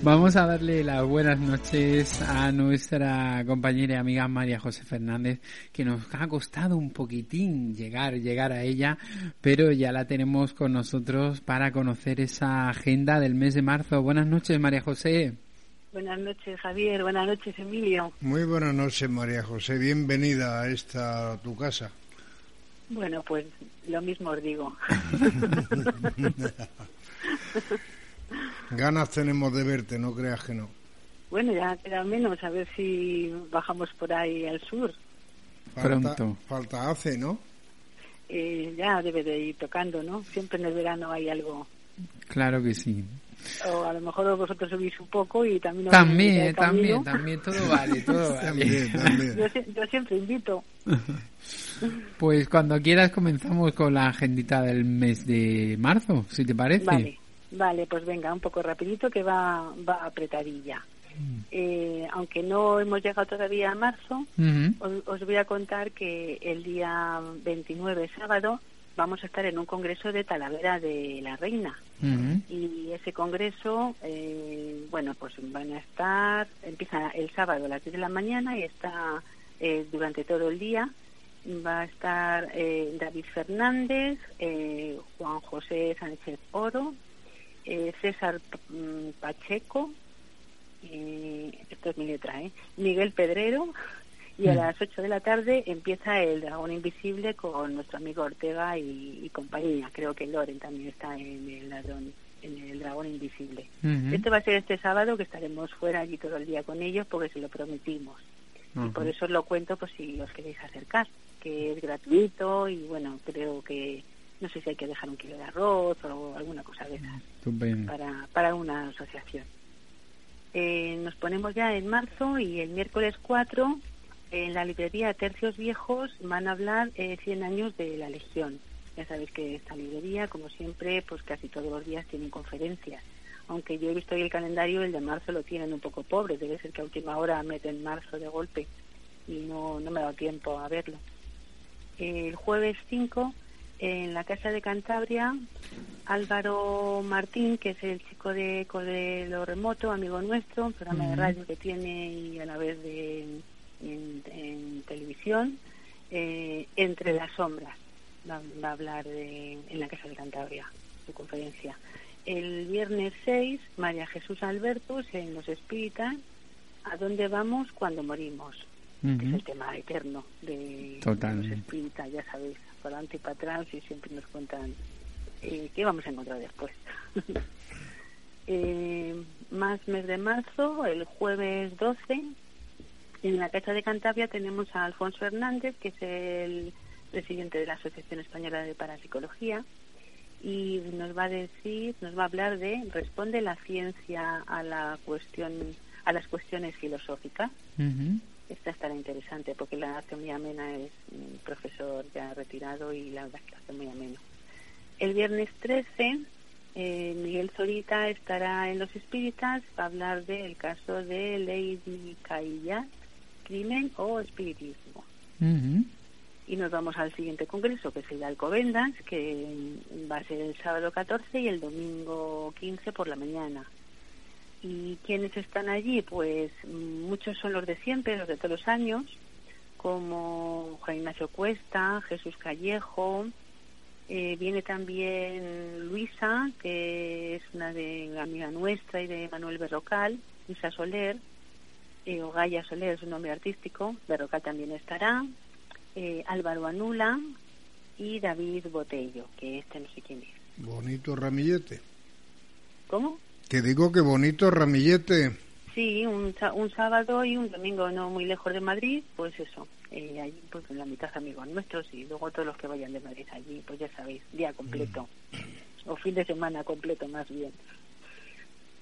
Vamos a darle las buenas noches a nuestra compañera y amiga María José Fernández, que nos ha costado un poquitín llegar, llegar a ella, pero ya la tenemos con nosotros para conocer esa agenda del mes de marzo. Buenas noches, María José. Buenas noches, Javier. Buenas noches, Emilio. Muy buenas noches, María José. Bienvenida a esta tu casa. Bueno, pues lo mismo os digo. Ganas tenemos de verte, no creas que no. Bueno, ya queda menos, a ver si bajamos por ahí al sur. Pronto. Falta hace, ¿no? Eh, ya debe de ir tocando, ¿no? Siempre en el verano hay algo. Claro que sí o a lo mejor vosotros subís un poco y también también también también todo vale todo vale. Yo, siempre invito. Pues cuando quieras comenzamos con la agendita del mes de marzo si te parece. Vale vale pues venga un poco rapidito que va va apretadilla. Eh, aunque no hemos llegado todavía a marzo, os, voy a contar que el día 29, sábado, vamos a estar en un congreso de Talavera de la Reina. Y ese congreso, eh, bueno, pues van a estar, empieza el sábado a las 10 de la mañana y está eh, durante todo el día. Va a estar eh, David Fernández, Juan José Sánchez Oro, César mm, Pacheco, esto es mi letra, Miguel Pedrero, y a mm. las 8 de la tarde empieza el Dragón Invisible con nuestro amigo Ortega y, compañía. Creo que Loren también está en el, en el Dragón Invisible. Este va a ser este sábado que estaremos fuera allí todo el día con ellos porque se lo prometimos. Y por eso os lo cuento por si os queréis acercar, que es gratuito y bueno, creo que no sé si hay que dejar un kilo de arroz o alguna cosa de esas para, para una asociación. Eh, nos ponemos ya en marzo y el miércoles 4 en la librería Tercios Viejos van a hablar eh, 100 años de la Legión. Ya sabéis que esta librería, como siempre, pues casi todos los días tienen conferencias. Aunque yo he visto hoy el calendario, el de marzo lo tienen un poco pobre. Debe ser que a última hora meten marzo de golpe y no, no me ha dado tiempo a verlo. El jueves 5, en la Casa de Cantabria, Álvaro Martín, que es el chico de lo Remoto, amigo nuestro, un programa de radio que tiene y a la vez de en, televisión, eh, Entre las sombras, va, a hablar en la Casa de Cantabria, su conferencia. El viernes 6, María Jesús Albertus en Los Espíritas, ¿a dónde vamos cuando morimos? Es el tema eterno de los espíritas, ya sabéis, para adelante y para atrás y siempre nos cuentan eh, qué vamos a encontrar después. eh, más mes de marzo, el jueves 12, en la Casa de Cantabria tenemos a Alfonso Hernández, que es el presidente de la Asociación Española de Parapsicología, y nos va a decir, nos va a hablar de responde la ciencia a la cuestión, a las cuestiones filosóficas. Esta estará interesante porque la hace muy amena, es un profesor ya retirado y la verdad que la hace muy ameno. El viernes 13 eh, Miguel Zorita estará en Los Espíritas para hablar del caso de Lady Caillat crimen o espiritismo. Y nos vamos al siguiente congreso, que es el de Alcobendas, que va a ser el sábado 14 y el domingo 15 por la mañana. ¿Y quiénes están allí? Pues muchos son los de siempre, los de todos los años, como Juan Ignacio Cuesta, Jesús Callejo, eh, viene también Luisa, que es una de amiga nuestra y de Manuel Berrocal, Luisa Soler, eh, Ogaya Soler es un nombre artístico, Berrocal también estará, eh, Álvaro Anula y David Botello, que este no sé quién es. Bonito ramillete. ¿Cómo? Que digo que bonito ramillete. Sí, un, un sábado y un domingo no muy lejos de Madrid, pues eso. Eh, allí pues la mitad amigos nuestros y luego todos los que vayan de Madrid allí, pues ya sabéis, día completo. Mm. O fin de semana completo más bien.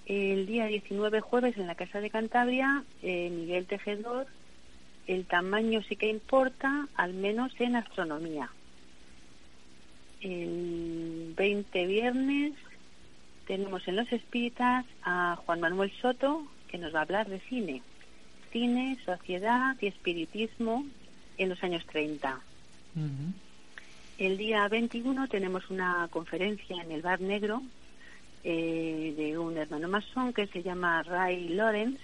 El día 19 jueves en la Casa de Cantabria, eh, Miguel Tejedor, el tamaño sí que importa, al menos en astronomía. El 20 viernes tenemos en Los Espíritas a Juan Manuel Soto, que nos va a hablar de cine. Cine, sociedad y espiritismo en los años 30. El día 21 tenemos una conferencia en el Bar Negro eh, de un hermano masón que se llama Ray Lawrence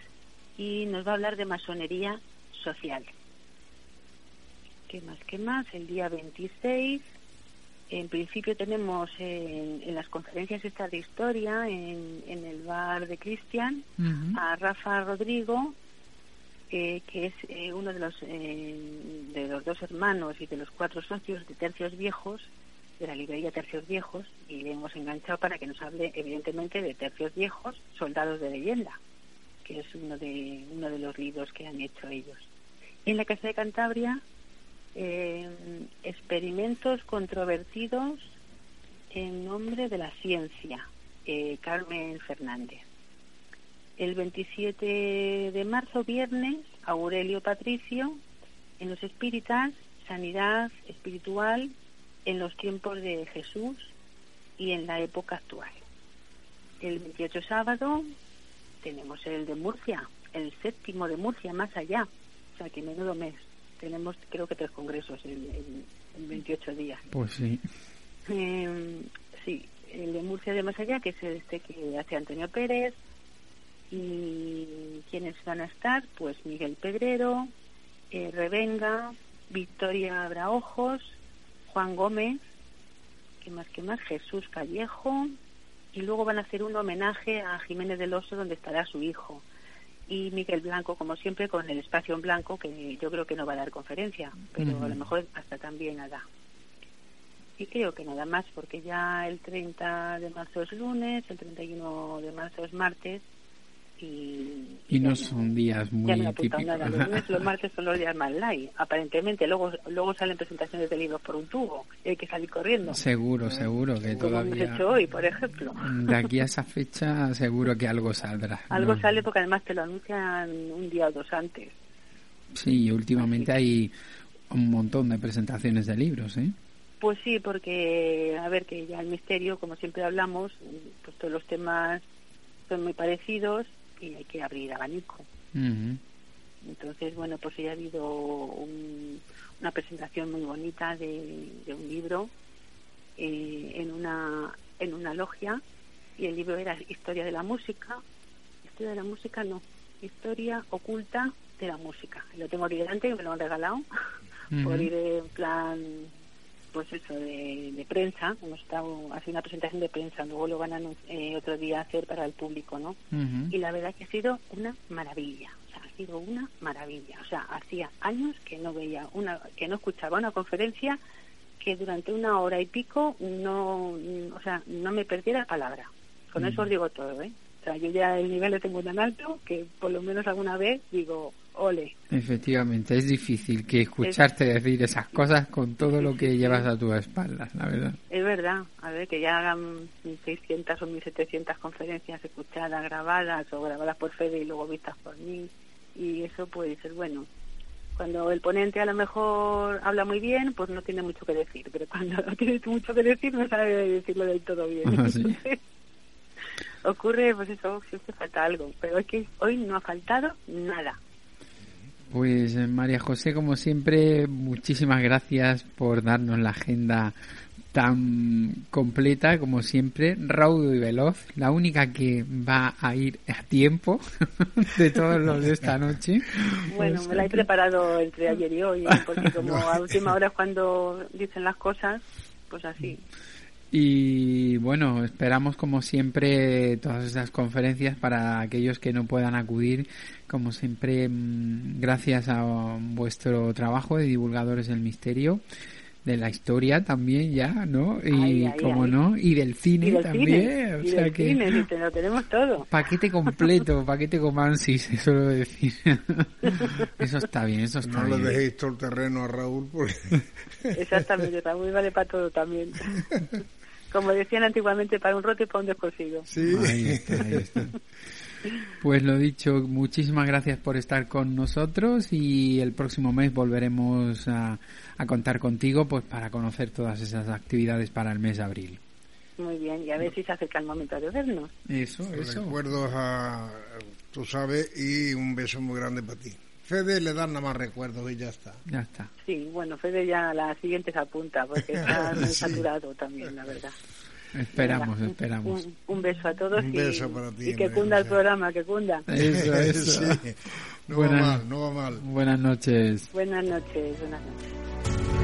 y nos va a hablar de masonería social. ¿Qué más? ¿Qué más? El día 26, en principio tenemos en, las conferencias estas de historia en, el bar de Cristian a Rafa Rodrigo, que es eh, uno de los, eh, de los dos hermanos y de los cuatro socios de Tercios Viejos, de la librería Tercios Viejos y le hemos enganchado para que nos hable evidentemente de Tercios Viejos, Soldados de Leyenda, que es uno de, uno de los libros que han hecho ellos. En la Casa de Cantabria, eh, experimentos controvertidos en nombre de la ciencia, eh, Carmen Fernández. El 27 de marzo, viernes, Aurelio Patricio, en los espíritas, sanidad espiritual en los tiempos de Jesús y en la época actual. El 28 sábado tenemos el de Murcia, el séptimo de Murcia, más allá. O sea, que menudo mes. Tenemos, creo que tres congresos en, en, 28 días. Pues sí. Eh, sí, el de Murcia de más allá, que es este que hace Antonio Pérez. Y quienes van a estar, pues Miguel Pedrero, eh, Revenga, Victoria Abraojos, Juan Gómez, que más que más, Jesús Callejo, y luego van a hacer un homenaje a Jiménez del Oso donde estará su hijo. Y Miguel Blanco, como siempre, con el espacio en blanco, que yo creo que no va a dar conferencia, pero a lo mejor hasta también nada. Y creo que nada más, porque ya el 30 de marzo es lunes, el 31 de marzo es martes, y, no son días muy típicos. Los, martes son los días más light, aparentemente. Luego luego salen presentaciones de libros por un tubo y hay que salir corriendo. Seguro, seguro que todavía. hemos hecho hoy, por ejemplo. De aquí a esa fecha, seguro que algo saldrá. Algo sale porque además te lo anuncian un día o dos antes. Sí, últimamente hay un montón de presentaciones de libros, ¿eh? Pues sí, porque, a ver, que ya el misterio, como siempre hablamos, pues todos los temas son muy parecidos y hay que abrir abanico. Entonces, bueno, pues ya ha habido una presentación muy bonita de, un libro eh, en una en una logia y el libro era Historia de la música. Historia de la música no, Historia oculta de la música. Lo tengo aquí delante, me lo han regalado por ir en plan pues eso, de, prensa, hemos estado haciendo una presentación de prensa, luego lo van a eh, otro día hacer para el público, ¿no? Y la verdad que ha sido una maravilla, o sea, ha sido una maravilla, o sea, hacía años que no veía una, que no escuchaba una conferencia que durante una hora y pico no, o sea, no me perdiera palabra. Con eso os digo todo, ¿eh? O sea, yo ya el nivel lo tengo tan alto que por lo menos alguna vez digo, ole. Efectivamente, es difícil que escucharte decir esas cosas con todo lo que llevas a tu espalda, la verdad. Es verdad, a ver, que ya hagan 1.600 o 1.700 conferencias escuchadas, grabadas o grabadas por Fede y luego vistas por mí, y eso puede ser bueno. Cuando el ponente a lo mejor habla muy bien, pues no tiene mucho que decir, pero cuando no tiene mucho que decir no sabe decirlo del todo bien. Ah, ocurre, pues eso, siempre falta algo, pero es que hoy no ha faltado nada. Pues eh, María José, como siempre, muchísimas gracias por darnos la agenda tan completa como siempre, raudo y veloz, la única que va a ir a tiempo de todos los de esta noche. Bueno, me la he preparado entre ayer y hoy, porque como a última hora es cuando dicen las cosas, pues así. Y bueno, esperamos como siempre todas estas conferencias para aquellos que no puedan acudir. Como siempre, mm, gracias a vuestro trabajo de divulgadores del misterio, de la historia también ya, ¿no? Y como no, y del cine también. o sea que cine, lo tenemos todo. Paquete completo, paquete Comansis, se suele decir. eso está bien, eso está bien. No le dejéis todo el terreno a Raúl porque... Exactamente, Raúl vale para todo también como decían antiguamente, para un roto y para un descosido. Sí, ahí está, ahí está. Pues lo dicho, muchísimas gracias por estar con nosotros y el próximo mes volveremos a, contar contigo pues para conocer todas esas actividades para el mes de abril. Muy bien, y a ver si se acerca el momento de vernos. Eso, eso. Recuerdos a, tú sabes, y un beso muy grande para ti. Fede le dan nada más recuerdos y ya está. Ya está. Sí, bueno, Fede ya la siguiente se apunta porque está muy saturado también, la verdad. Esperamos, esperamos. Un, beso a todos un y, beso para ti, y que cunda el programa, que cunda. Eso, eso. No va mal, no va mal. Buenas noches. Buenas noches, buenas noches.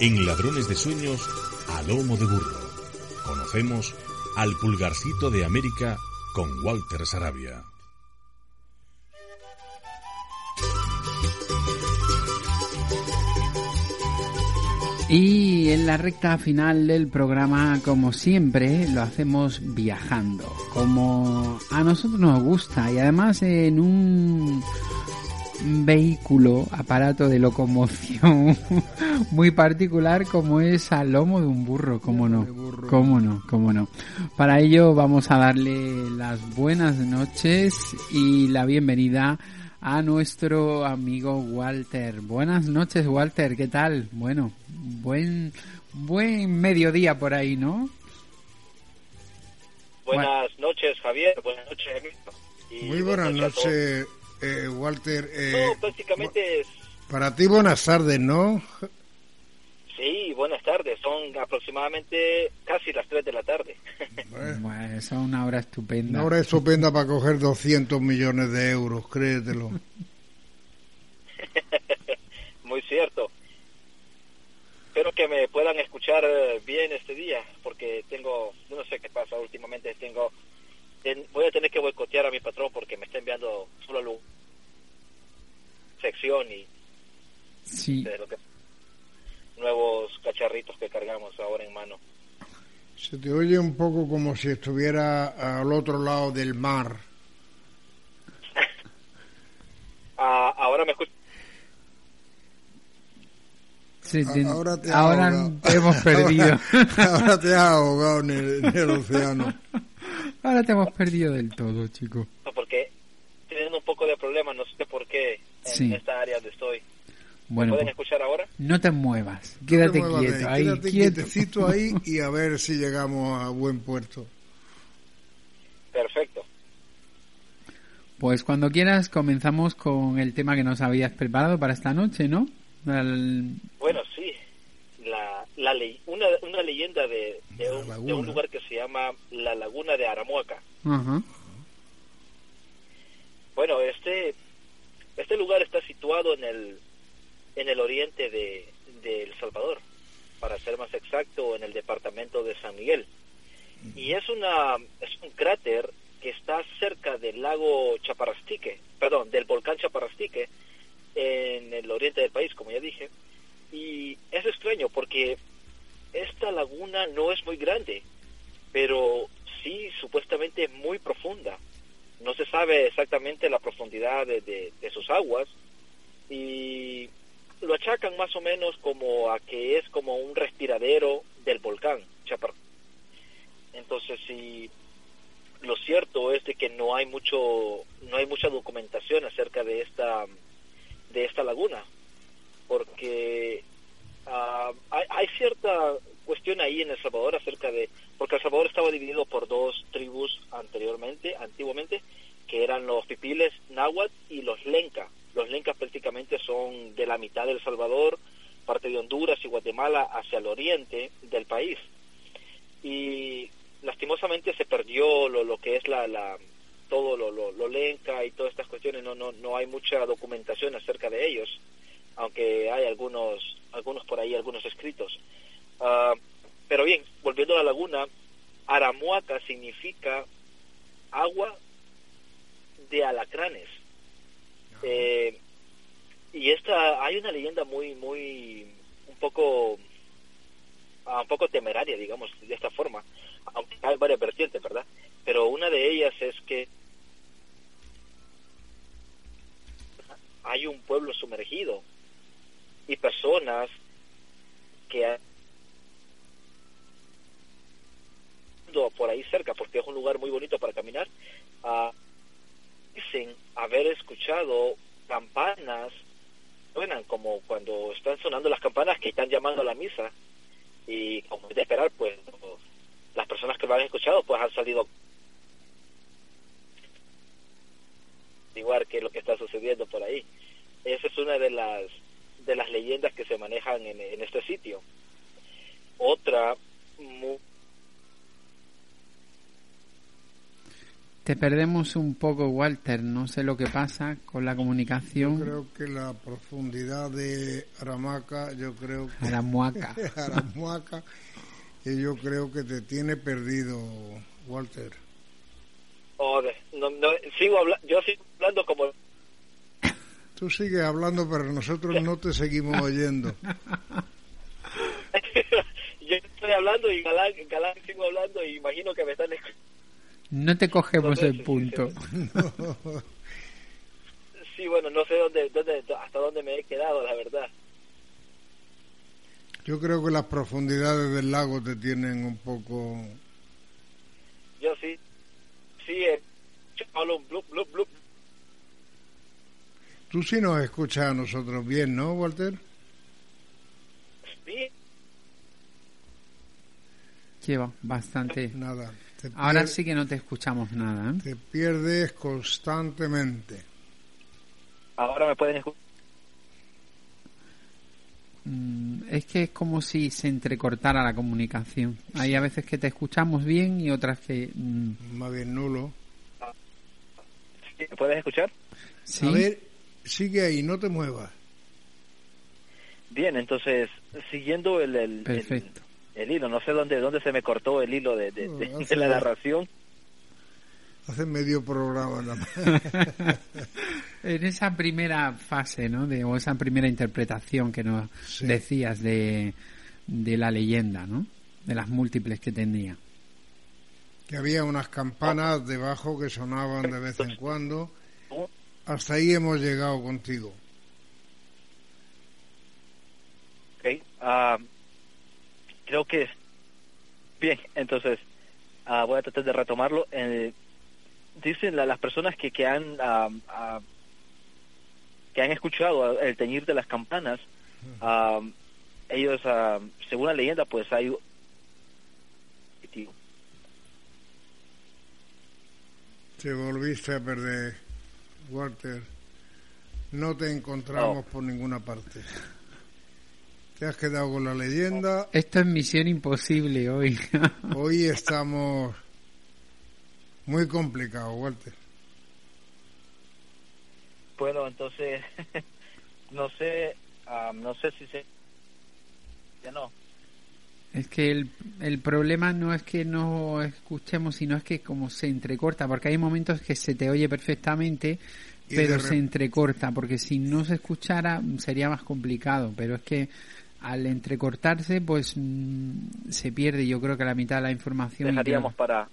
En Ladrones de Sueños, a lomo de burro. Conocemos al pulgarcito de América con Walter Sarabia. Y en la recta final del programa, como siempre, lo hacemos viajando, como a nosotros nos gusta y además en un vehículo, aparato de locomoción muy particular como es al lomo de un burro, cómo no, cómo no, cómo no. Para ello vamos a darle las buenas noches y la bienvenida a nuestro amigo Walter. Buenas noches Walter, ¿qué tal? Bueno, buen buen mediodía por ahí, ¿no? Buenas noches Javier, buenas noches Muy buenas noches eh, Walter. Eh, no, prácticamente es... Para ti buenas tardes, ¿no? Sí, buenas tardes. Son aproximadamente casi las 3 de la tarde. Bueno, es una hora estupenda. Una hora estupenda para coger 200 millones de euros, créetelo. Muy cierto. Espero que me puedan escuchar eh, bien este día, porque tengo, no sé qué pasa últimamente, tengo voy a tener que boicotear a mi patrón porque me está enviando solo luz sección y sí. nuevos cacharritos que cargamos ahora en mano. Se te oye un poco como si estuviera al otro lado del mar. ah, ahora me escucho. Sí, ahora te, ahora hemos perdido. ahora, te has ahogado en el océano. Ahora te hemos perdido del todo, chico. porque teniendo un poco de problemas, no sé por qué, en esta área donde estoy. Bueno, pueden pues, escuchar ahora? No te muevas, quédate quieto, ahí, quédate quietecito ahí y a ver si llegamos a buen puerto. Perfecto. Pues cuando quieras comenzamos con el tema que nos habías preparado para esta noche, ¿no? Bueno, sí la una, una leyenda de, de, un, lugar que se llama la Laguna de Aramuaca. Bueno, este, este lugar está situado en el, en el oriente de, El Salvador, para ser más exacto, en el departamento de San Miguel. Y es, una, es un cráter que está cerca del lago Chaparrastique, perdón, del volcán Chaparrastique, en el oriente del país, como ya dije. Y es extraño porque esta laguna no es muy grande, pero sí supuestamente es muy profunda. No se sabe exactamente la profundidad de, sus aguas y lo achacan más o menos como a que es como un respiradero del volcán Chapar. Entonces, sí, lo cierto es de que no hay mucho, no hay mucha documentación acerca de esta, de esta laguna, porque Ah, hay, cierta cuestión ahí en El Salvador acerca de, porque El Salvador estaba dividido por dos tribus anteriormente, antiguamente, que eran los pipiles náhuatl y los lenca. Los lencas prácticamente son de la mitad del Salvador, parte de Honduras y Guatemala hacia el oriente del país. Y lastimosamente se perdió lo, que es la, la todo lo, lenca y todas estas cuestiones, no, no, no hay mucha documentación acerca de ellos aunque hay algunos, algunos por ahí, algunos escritos. Ah, pero bien, volviendo a la laguna, Aramuaca significa agua de alacranes. Eh, y esta, hay una leyenda muy, muy, un poco, ah, un poco temeraria, digamos, de esta forma, aunque hay varias vertientes, ¿verdad? Pero una de ellas es que hay un pueblo sumergido y personas que por ahí cerca, porque es un lugar muy bonito para caminar, uh, dicen haber escuchado campanas, suenan como cuando están sonando las campanas que están llamando a la misa, y como de esperar, pues las personas que lo han escuchado pues han salido igual que lo que está sucediendo por ahí. Esa es una de las de las leyendas que se manejan en, en este sitio. Otra muy, Te perdemos un poco, Walter. No sé lo que pasa con la comunicación. Yo creo que la profundidad de Aramaca, yo creo que... Aramuaca. Aramuaca, y yo creo que te tiene perdido, Walter. no, no, sigo hablando, yo sigo hablando como... Tú sigues hablando, pero nosotros no te seguimos oyendo. yo estoy hablando y Galán, Galán sigo hablando y imagino que me están escuchando no te cogemos el punto. Sí, bueno, no sé dónde, dónde, hasta dónde me he quedado, la verdad. Yo creo que las profundidades del lago te tienen un poco... Yo sí, sí, eh, un blup, blup, blup. Tú sí nos escuchas a nosotros bien, ¿no, Walter? Sí. Lleva bastante. Nada. Ahora sí que no te escuchamos nada. ¿eh? Te pierdes constantemente. Ahora me pueden escuchar. Mm, es que es como si se entrecortara la comunicación. Hay a veces que te escuchamos bien y otras que... Mm, Más bien nulo. ¿Me puedes escuchar? Sí. A ver, sigue ahí, no te muevas. Bien, entonces, siguiendo el, el, Perfecto el hilo. No sé dónde, dónde se me cortó el hilo de, la narración. Hace medio programa en esa primera fase, ¿no? De, o esa primera interpretación que nos decías de, de la leyenda, ¿no? De las múltiples que tenía. Que había unas campanas debajo que sonaban de vez en cuando. Hasta ahí hemos llegado contigo. Ok. Ah, creo que bien, entonces uh, voy a tratar de retomarlo. Eh, dicen la, las personas que, que han uh, que han escuchado el teñir de las campanas, ellos, según la leyenda, pues hay te volviste a perder, Walter. No te encontramos por ninguna parte. Te has quedado con la leyenda. Esto es misión imposible hoy. hoy estamos muy complicados, Walter. Bueno, entonces, no sé, no sé si se... Ya no. Es que el, el problema no es que no escuchemos, sino es que como se entrecorta, porque hay momentos que se te oye perfectamente, pero se entrecorta, porque si no se escuchara sería más complicado, pero es que al entrecortarse, pues mm, se pierde yo creo que la mitad de la información. Dejaríamos para...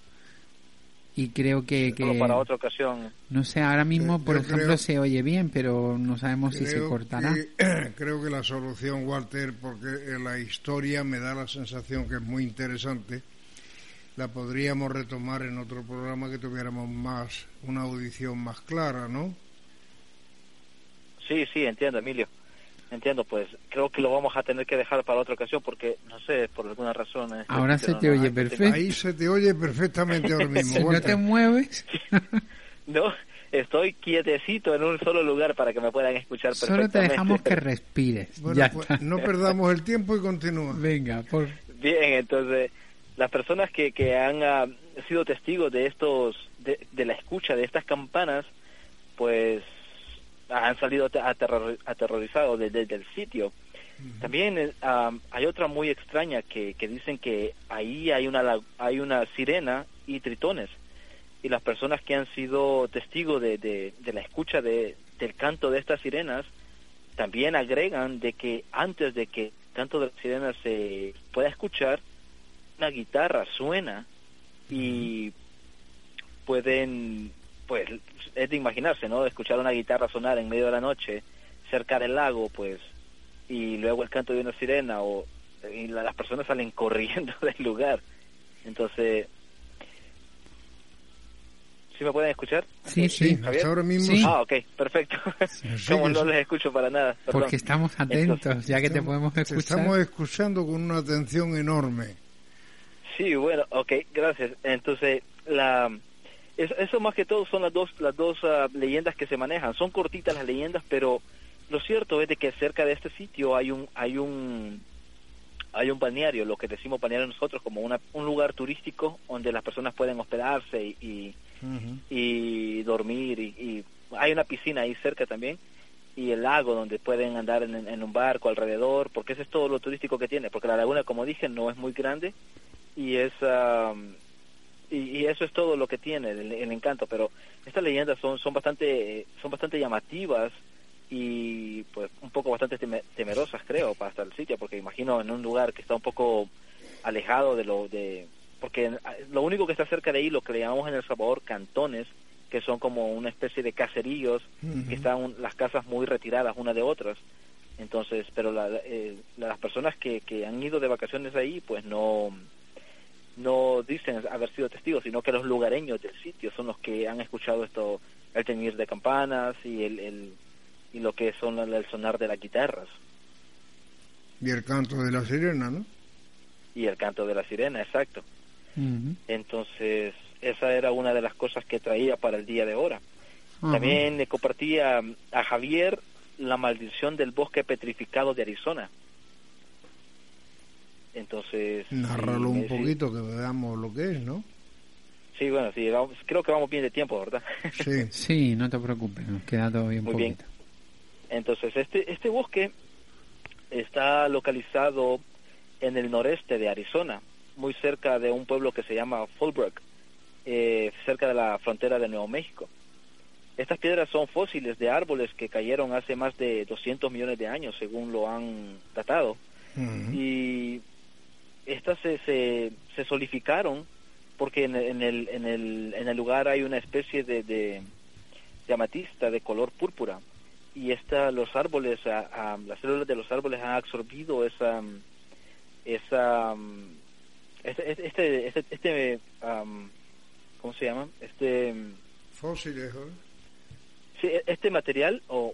Y creo que, que... para otra ocasión. No sé, ahora mismo, por ejemplo, se oye bien, pero no sabemos si se cortará. creo que la solución, Walter, porque la historia me da la sensación que es muy interesante, la podríamos retomar en otro programa que tuviéramos más, una audición más clara, ¿no? Sí, sí, entiendo, Emilio. Entiendo, pues creo que lo vamos a tener que dejar para otra ocasión porque, no sé, por alguna razón... Este ahora se te oye perfecto. Ahí se te oye perfectamente ahora mismo. ¿No te mueves? no, estoy quietecito en un solo lugar para que me puedan escuchar perfectamente. Solo te dejamos que respires. Bueno, pues, no perdamos el tiempo y continúa. Venga, por... Bien, entonces, las personas que, que han ah, sido testigos de estos, de, de la escucha de estas campanas, pues han salido aterrorizados desde, el sitio. También eh, hay otra muy extraña que, que dicen que ahí hay una, hay una sirena y tritones. Y las personas que han sido testigos de, de, la escucha de, del canto de estas sirenas también agregan de que antes de que el canto de las sirenas se pueda escuchar, una guitarra suena y pueden pues es de imaginarse, ¿no? Escuchar una guitarra sonar en medio de la noche cerca del lago, pues y luego el canto de una sirena o y las personas salen corriendo del lugar. Entonces, ¿sí me pueden escuchar? Sí, sí, ahora mismo. Ah, ok, perfecto. Como no les escucho para nada. Porque estamos atentos, ya que te podemos escuchar. estamos escuchando con una atención enorme. Sí, bueno, ok, gracias. Entonces, la eso, más que todo son las dos las dos ah, leyendas que se manejan. Son cortitas las leyendas, pero lo cierto es de que cerca de este sitio hay un hay un hay un balneario, lo que decimos balneario nosotros como una, un lugar turístico donde las personas pueden hospedarse y, y, dormir y, hay una piscina ahí cerca también y el lago donde pueden andar en, un barco alrededor, porque eso es todo lo turístico que tiene, porque la laguna, como dije, no es muy grande y es y, eso es todo lo que tiene el, encanto, pero estas leyendas son son bastante son bastante llamativas y pues un poco bastante temerosas creo para estar el sitio porque imagino en un lugar que está un poco alejado de lo de porque lo único que está cerca de ahí lo que le llamamos en El Salvador cantones que son como una especie de caseríos que están las casas muy retiradas una de otras. Entonces pero eh, las personas que, que han ido de vacaciones ahí pues no no dicen haber sido testigos sino que los lugareños del sitio son los que han escuchado esto el teñir de campanas y el y lo que son el sonar de las guitarras. Y el canto de la sirena, ¿no? Y el canto de la sirena, exacto. Entonces, esa era una de las cosas que traía para el día de ahora. También le compartía a Javier la maldición del bosque petrificado de Arizona. Entonces... Narralo un poquito que veamos lo que es, ¿no? Sí, bueno, sí, creo que vamos bien de tiempo, ¿verdad? Sí, sí no te preocupes, nos queda todavía un Muy poquito. Bien. Entonces, este, este bosque está localizado en el noreste de Arizona, muy cerca de un pueblo que se llama Fallbrook, eh, cerca de la frontera de Nuevo México. Estas piedras son fósiles de árboles que cayeron hace más de 200 millones de años, según lo han datado. Y estas se, se, solidificaron porque en, el, en, el, en el lugar hay una especie de, de, de amatista de color púrpura. Y esta, los árboles, las células de los árboles han absorbido esa, esa, este, este, este, este ¿cómo se llama? Este fósiles, sí, este material o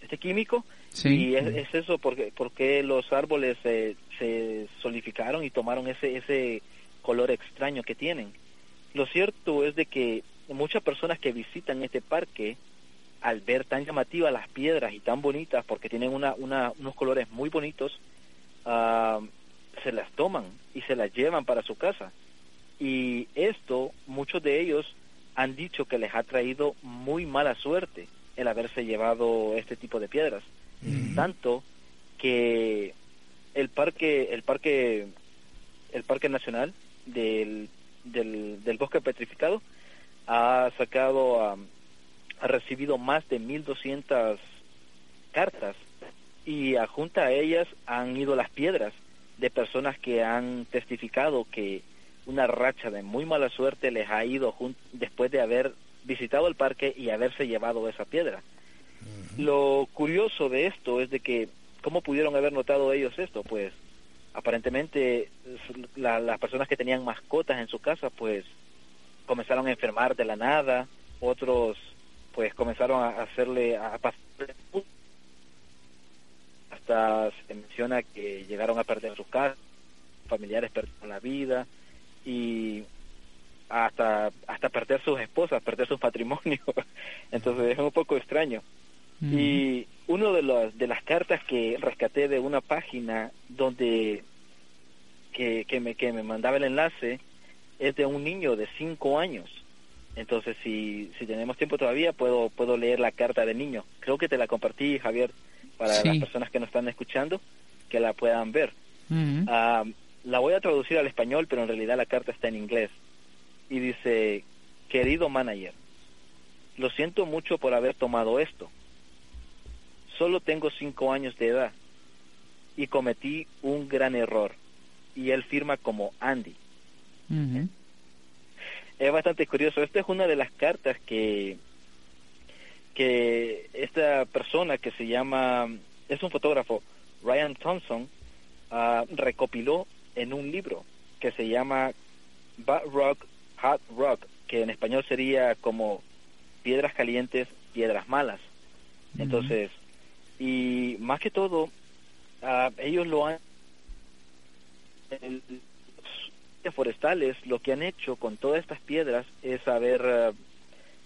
este químico y es, eso porque porque los árboles se, se solidificaron y tomaron ese ese color extraño que tienen. Lo cierto es de que muchas personas que visitan este parque al ver tan llamativas las piedras y tan bonitas, porque tienen una, unos colores muy bonitos, ah, se las toman y se las llevan para su casa. Y esto, muchos de ellos han dicho que les ha traído muy mala suerte el haberse llevado este tipo de piedras. Tanto que el parque, el parque, el parque nacional del, del, del bosque petrificado ha sacado a ha recibido más de 1.200 cartas y junto a ellas han ido las piedras de personas que han testificado que una racha de muy mala suerte les ha ido después de haber visitado el parque y haberse llevado esa piedra. Lo curioso de esto es de que, ¿cómo pudieron haber notado ellos esto? Pues aparentemente las personas que tenían mascotas en su casa pues comenzaron a enfermar de la nada, otros pues comenzaron a hacerle a hasta se menciona que llegaron a perder sus casas, familiares perdieron la vida y hasta hasta perder sus esposas, perder sus patrimonios. Entonces es un poco extraño. Y uno de las de las cartas que rescaté de una página donde que, que me que me mandaba el enlace es de un niño de cinco años entonces, si, si tenemos tiempo todavía, puedo, puedo leer la carta del niño. Creo que te la compartí, Javier, para las personas que nos están escuchando, que la puedan ver. Ah, la voy a traducir al español, pero en realidad la carta está en inglés. Y dice, querido manager, lo siento mucho por haber tomado esto. Solo tengo cinco años de edad y cometí un gran error. Y él firma como Andy es bastante curioso. Esta es una de las cartas que, que esta persona que se llama, es un fotógrafo, Ryan Thompson ah, recopiló en un libro que se llama Bad Rock, Hot Rock, que en español sería como piedras calientes, piedras malas. Entonces, y más que todo, uh, ellos lo han forestales lo que han hecho con todas estas piedras es haber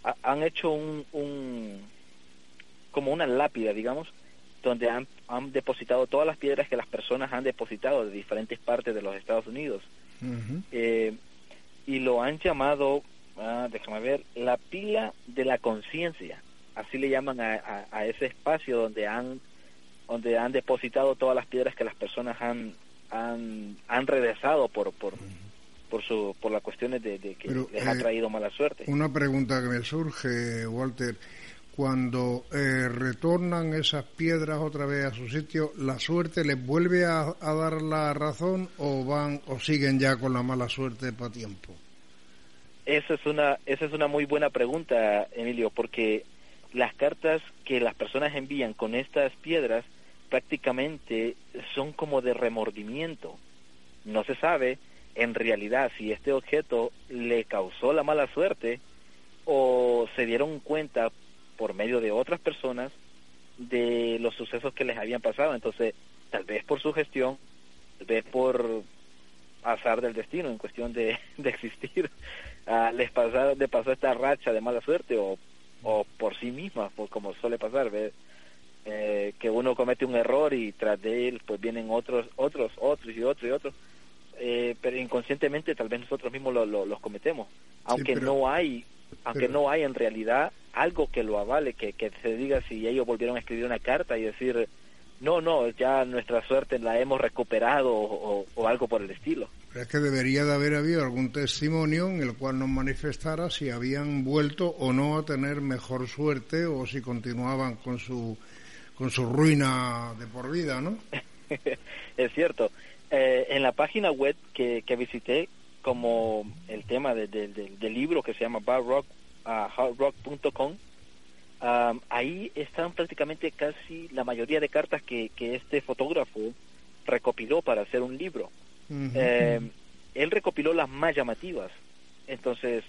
uh, han hecho un, un como una lápida digamos donde han, han, depositado todas las piedras que las personas han depositado de diferentes partes de los Estados Unidos. Eh, y lo han llamado ah, déjame ver la pila de la conciencia así le llaman a, a, ese espacio donde han donde han depositado todas las piedras que las personas han han, han regresado por por, por su por las cuestiones de, que les ha eh, traído mala suerte una pregunta que me surge Walter cuando eh, retornan esas piedras otra vez a su sitio, ¿la suerte les vuelve a, a, dar la razón o van o siguen ya con la mala suerte para tiempo? Esa es una esa es una muy buena pregunta, Emilio, porque las cartas que las personas envían con estas piedras prácticamente son como de remordimiento. No se sabe en realidad si este objeto le causó la mala suerte o se dieron cuenta por medio de otras personas de los sucesos que les habían pasado. Entonces, tal vez por su gestión, tal vez por azar del destino en cuestión de, de existir, uh, les pasó, de pasó esta racha de mala suerte o o por sí misma, por como suele pasar, eh, que uno comete un error y tras de él pues vienen otros, otros, otros y otros y otros, eh, pero inconscientemente tal vez nosotros mismos lo, los cometemos, aunque no hay, aunque no hay en realidad algo que lo avale, que, que se diga si ellos volvieron a escribir una carta y decir no, no, ya nuestra suerte la hemos recuperado o algo por el estilo es que debería de haber habido algún testimonio en el cual nos manifestara si habían vuelto o no a tener mejor suerte o si continuaban con su con su ruina de por vida, ¿no? es cierto. Eh, en la página web que, que visité, como el tema de, del libro que se llama barrock, uh, ahí están prácticamente casi la mayoría de cartas que, que este fotógrafo recopiló para hacer un libro. Eh, él recopiló las más llamativas. Entonces,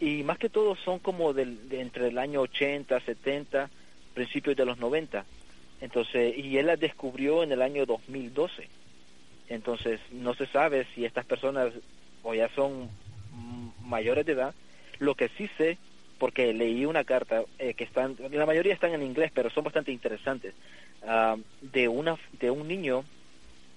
y más que todo son como del, de entre el año 80, 70, principios de los 90. Entonces, y él las descubrió en el año 2012. Entonces, no se sabe si estas personas o ya son mayores de edad. Lo que sí sé, porque leí una carta eh, que están, la mayoría están en inglés, pero son bastante interesantes, ah, de una de un niño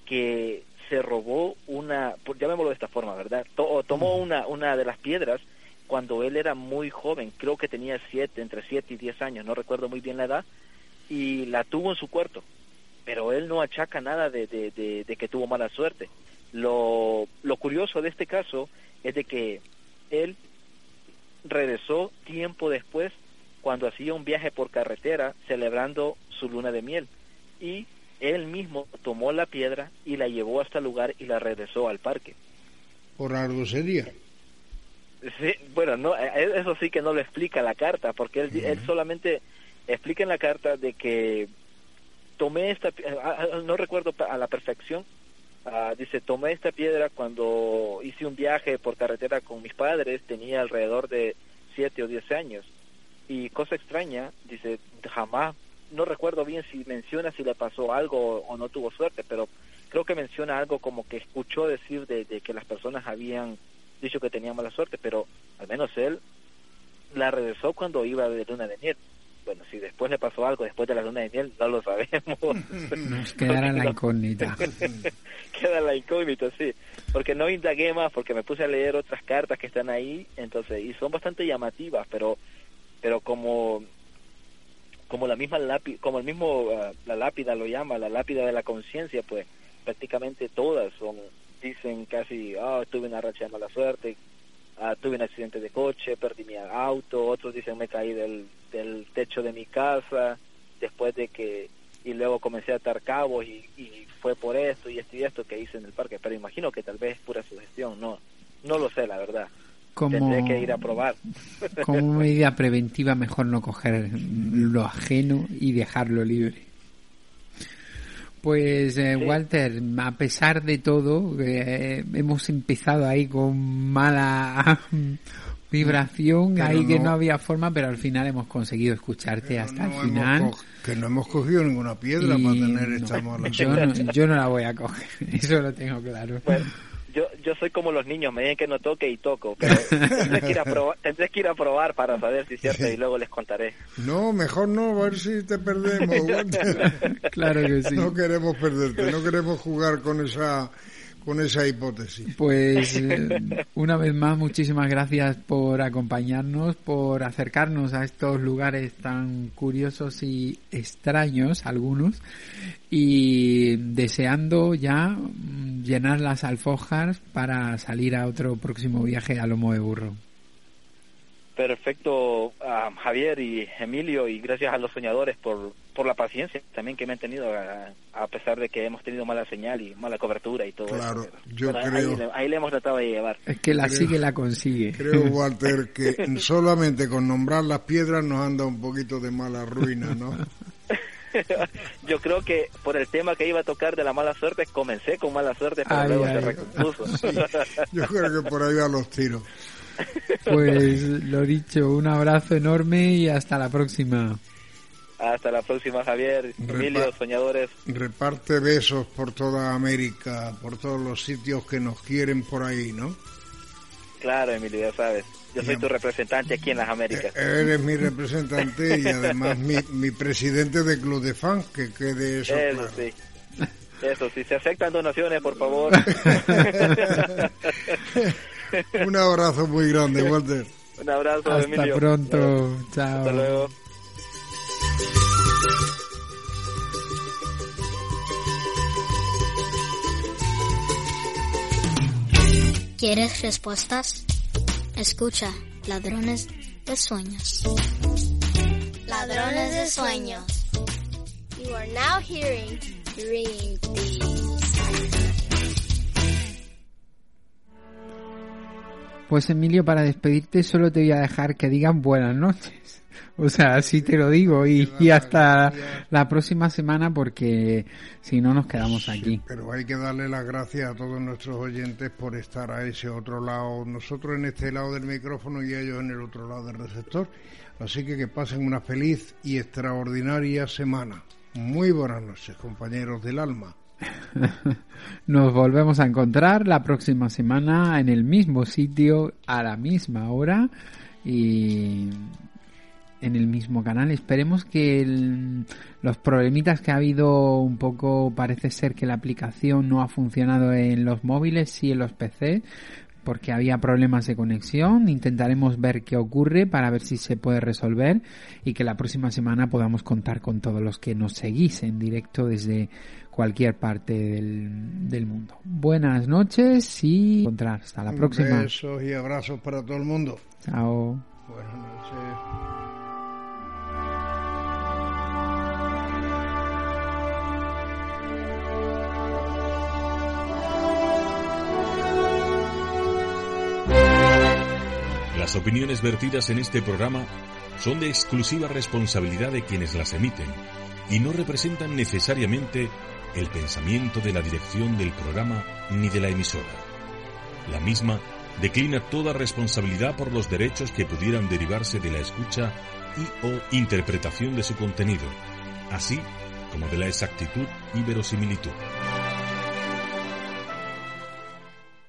que se robó una, llamémoslo de esta forma, ¿verdad? tomó una, una de las piedras cuando él era muy joven, creo que tenía siete, entre siete y diez años, no recuerdo muy bien la edad, y la tuvo en su cuarto. Pero él no achaca nada de, de, que tuvo mala suerte. Lo, lo curioso de este caso es de que él regresó tiempo después cuando hacía un viaje por carretera celebrando su luna de miel y él mismo tomó la piedra y la llevó hasta el lugar y la regresó al parque. ¿Por algo sería? Sí, bueno, no, eh, eh, eso sí que no lo explica la carta, porque él, él solamente explica en la carta de que tomé esta, ah, ah, no recuerdo a la perfección, ah, dice, tomé esta piedra cuando hice un viaje por carretera con mis padres, tenía alrededor de siete o diez años. Y cosa extraña, dice, jamás no recuerdo bien si menciona si le pasó algo o no tuvo suerte, pero creo que menciona algo como que escuchó decir de, que las personas habían dicho que tenía mala suerte, pero al menos él la regresó cuando iba de luna de miel. Bueno, si después le pasó algo después de la luna de miel, no lo sabemos. Nos quedará la incógnita. Queda la incógnita, sí. Porque no indagué más, porque me puse a leer otras cartas que están ahí, entonces, y son bastante llamativas, pero, pero como como la misma lápida, como el mismo ah, la lápida lo llama, la lápida de la conciencia, pues prácticamente todas son dicen casi, ah, tuve una racha de mala suerte, ah, tuve un accidente de coche, perdí mi auto, otros dicen me caí del, del techo de mi casa después de que y luego comencé a atar cabos y, y fue por esto y esto y esto que hice en el parque, pero imagino que tal vez es pura sugestión, no, no lo sé la verdad como, que ir a probar. como medida preventiva, mejor no coger lo ajeno y dejarlo libre. Pues eh, Walter, a pesar de todo, eh, hemos empezado ahí con mala vibración, ahí que no había forma, pero al final hemos conseguido escucharte hasta el final. Que no hemos cogido ninguna piedra para tener esta mala yo no, yo no la voy a coger, eso lo tengo claro yo, yo soy como los niños, me dicen que no toque y toco, pero tendré que, ir a probar, que ir a probar para saber si es cierto y luego les contaré. No, mejor no, a ver si te perdemos. claro que sí. No queremos perderte, no queremos jugar con esa con esa hipótesis. Pues eh, una vez más, muchísimas gracias por acompañarnos, por acercarnos a estos lugares tan curiosos y extraños, algunos, y deseando ya llenar las alfojas para salir a otro próximo viaje a Lomo de Burro. Perfecto, Javier y Emilio, y gracias a los soñadores por, por la paciencia también que me han tenido, a, pesar de que hemos tenido mala señal y mala cobertura y todo claro, eso. yo creo... Ahí, le hemos tratado de llevar. Es que la sigue, la consigue. Creo, Walter, que solamente con nombrar las piedras nos anda un poquito de mala ruina, ¿no? yo creo que por el tema que iba a tocar de la mala suerte, comencé con mala suerte, pero luego se recompuso. yo creo que por ahí van los tiros. Pues lo dicho, un abrazo enorme y hasta la próxima. Hasta la próxima, Javier. Emilio, soñadores. Reparte besos por toda América, por todos los sitios que nos quieren por ahí, ¿no? Claro, Emilio, ya sabes. Yo soy tu representante aquí en las Américas. E-, eres mi representante y además mi, mi presidente de club de fans, que quede eso, eso sí. Eso, si se aceptan donaciones, por favor. Un abrazo muy grande, Walter. Un abrazo, Hasta pronto. Chao. Hasta luego. ¿Quieres respuestas? Escucha, ladrones de sueños. Ladrones de sueños. You are now hearing Dream Pues Emilio, para despedirte solo te voy a dejar que digan buenas noches. O sea, así te lo digo y, hasta la próxima semana porque si no nos quedamos aquí. pero hay que darle las gracias a todos nuestros oyentes por estar a ese otro lado, nosotros en este lado del micrófono y ellos en el otro lado del receptor. Así que que pasen una feliz y extraordinaria semana. Muy buenas noches, compañeros del alma. Nos volvemos a encontrar la próxima semana en el mismo sitio, a la misma hora y en el mismo canal. Esperemos que los problemitas que ha habido un poco, parece ser que la aplicación no ha funcionado en los móviles, sí en los PC, porque había problemas de conexión. Intentaremos ver qué ocurre para ver si se puede resolver y que la próxima semana podamos contar con todos los que nos seguís en directo desde cualquier parte del, del mundo. Buenas noches y encontrar. Hasta la próxima. Besos y abrazos para todo el mundo. Chao. Buenas noches. Las opiniones vertidas en este programa son de exclusiva responsabilidad de quienes las emiten y no representan necesariamente el pensamiento de la dirección del programa ni de la emisora. La misma declina toda responsabilidad por los derechos que pudieran derivarse de la escucha y o interpretación de su contenido, así como de la exactitud y verosimilitud.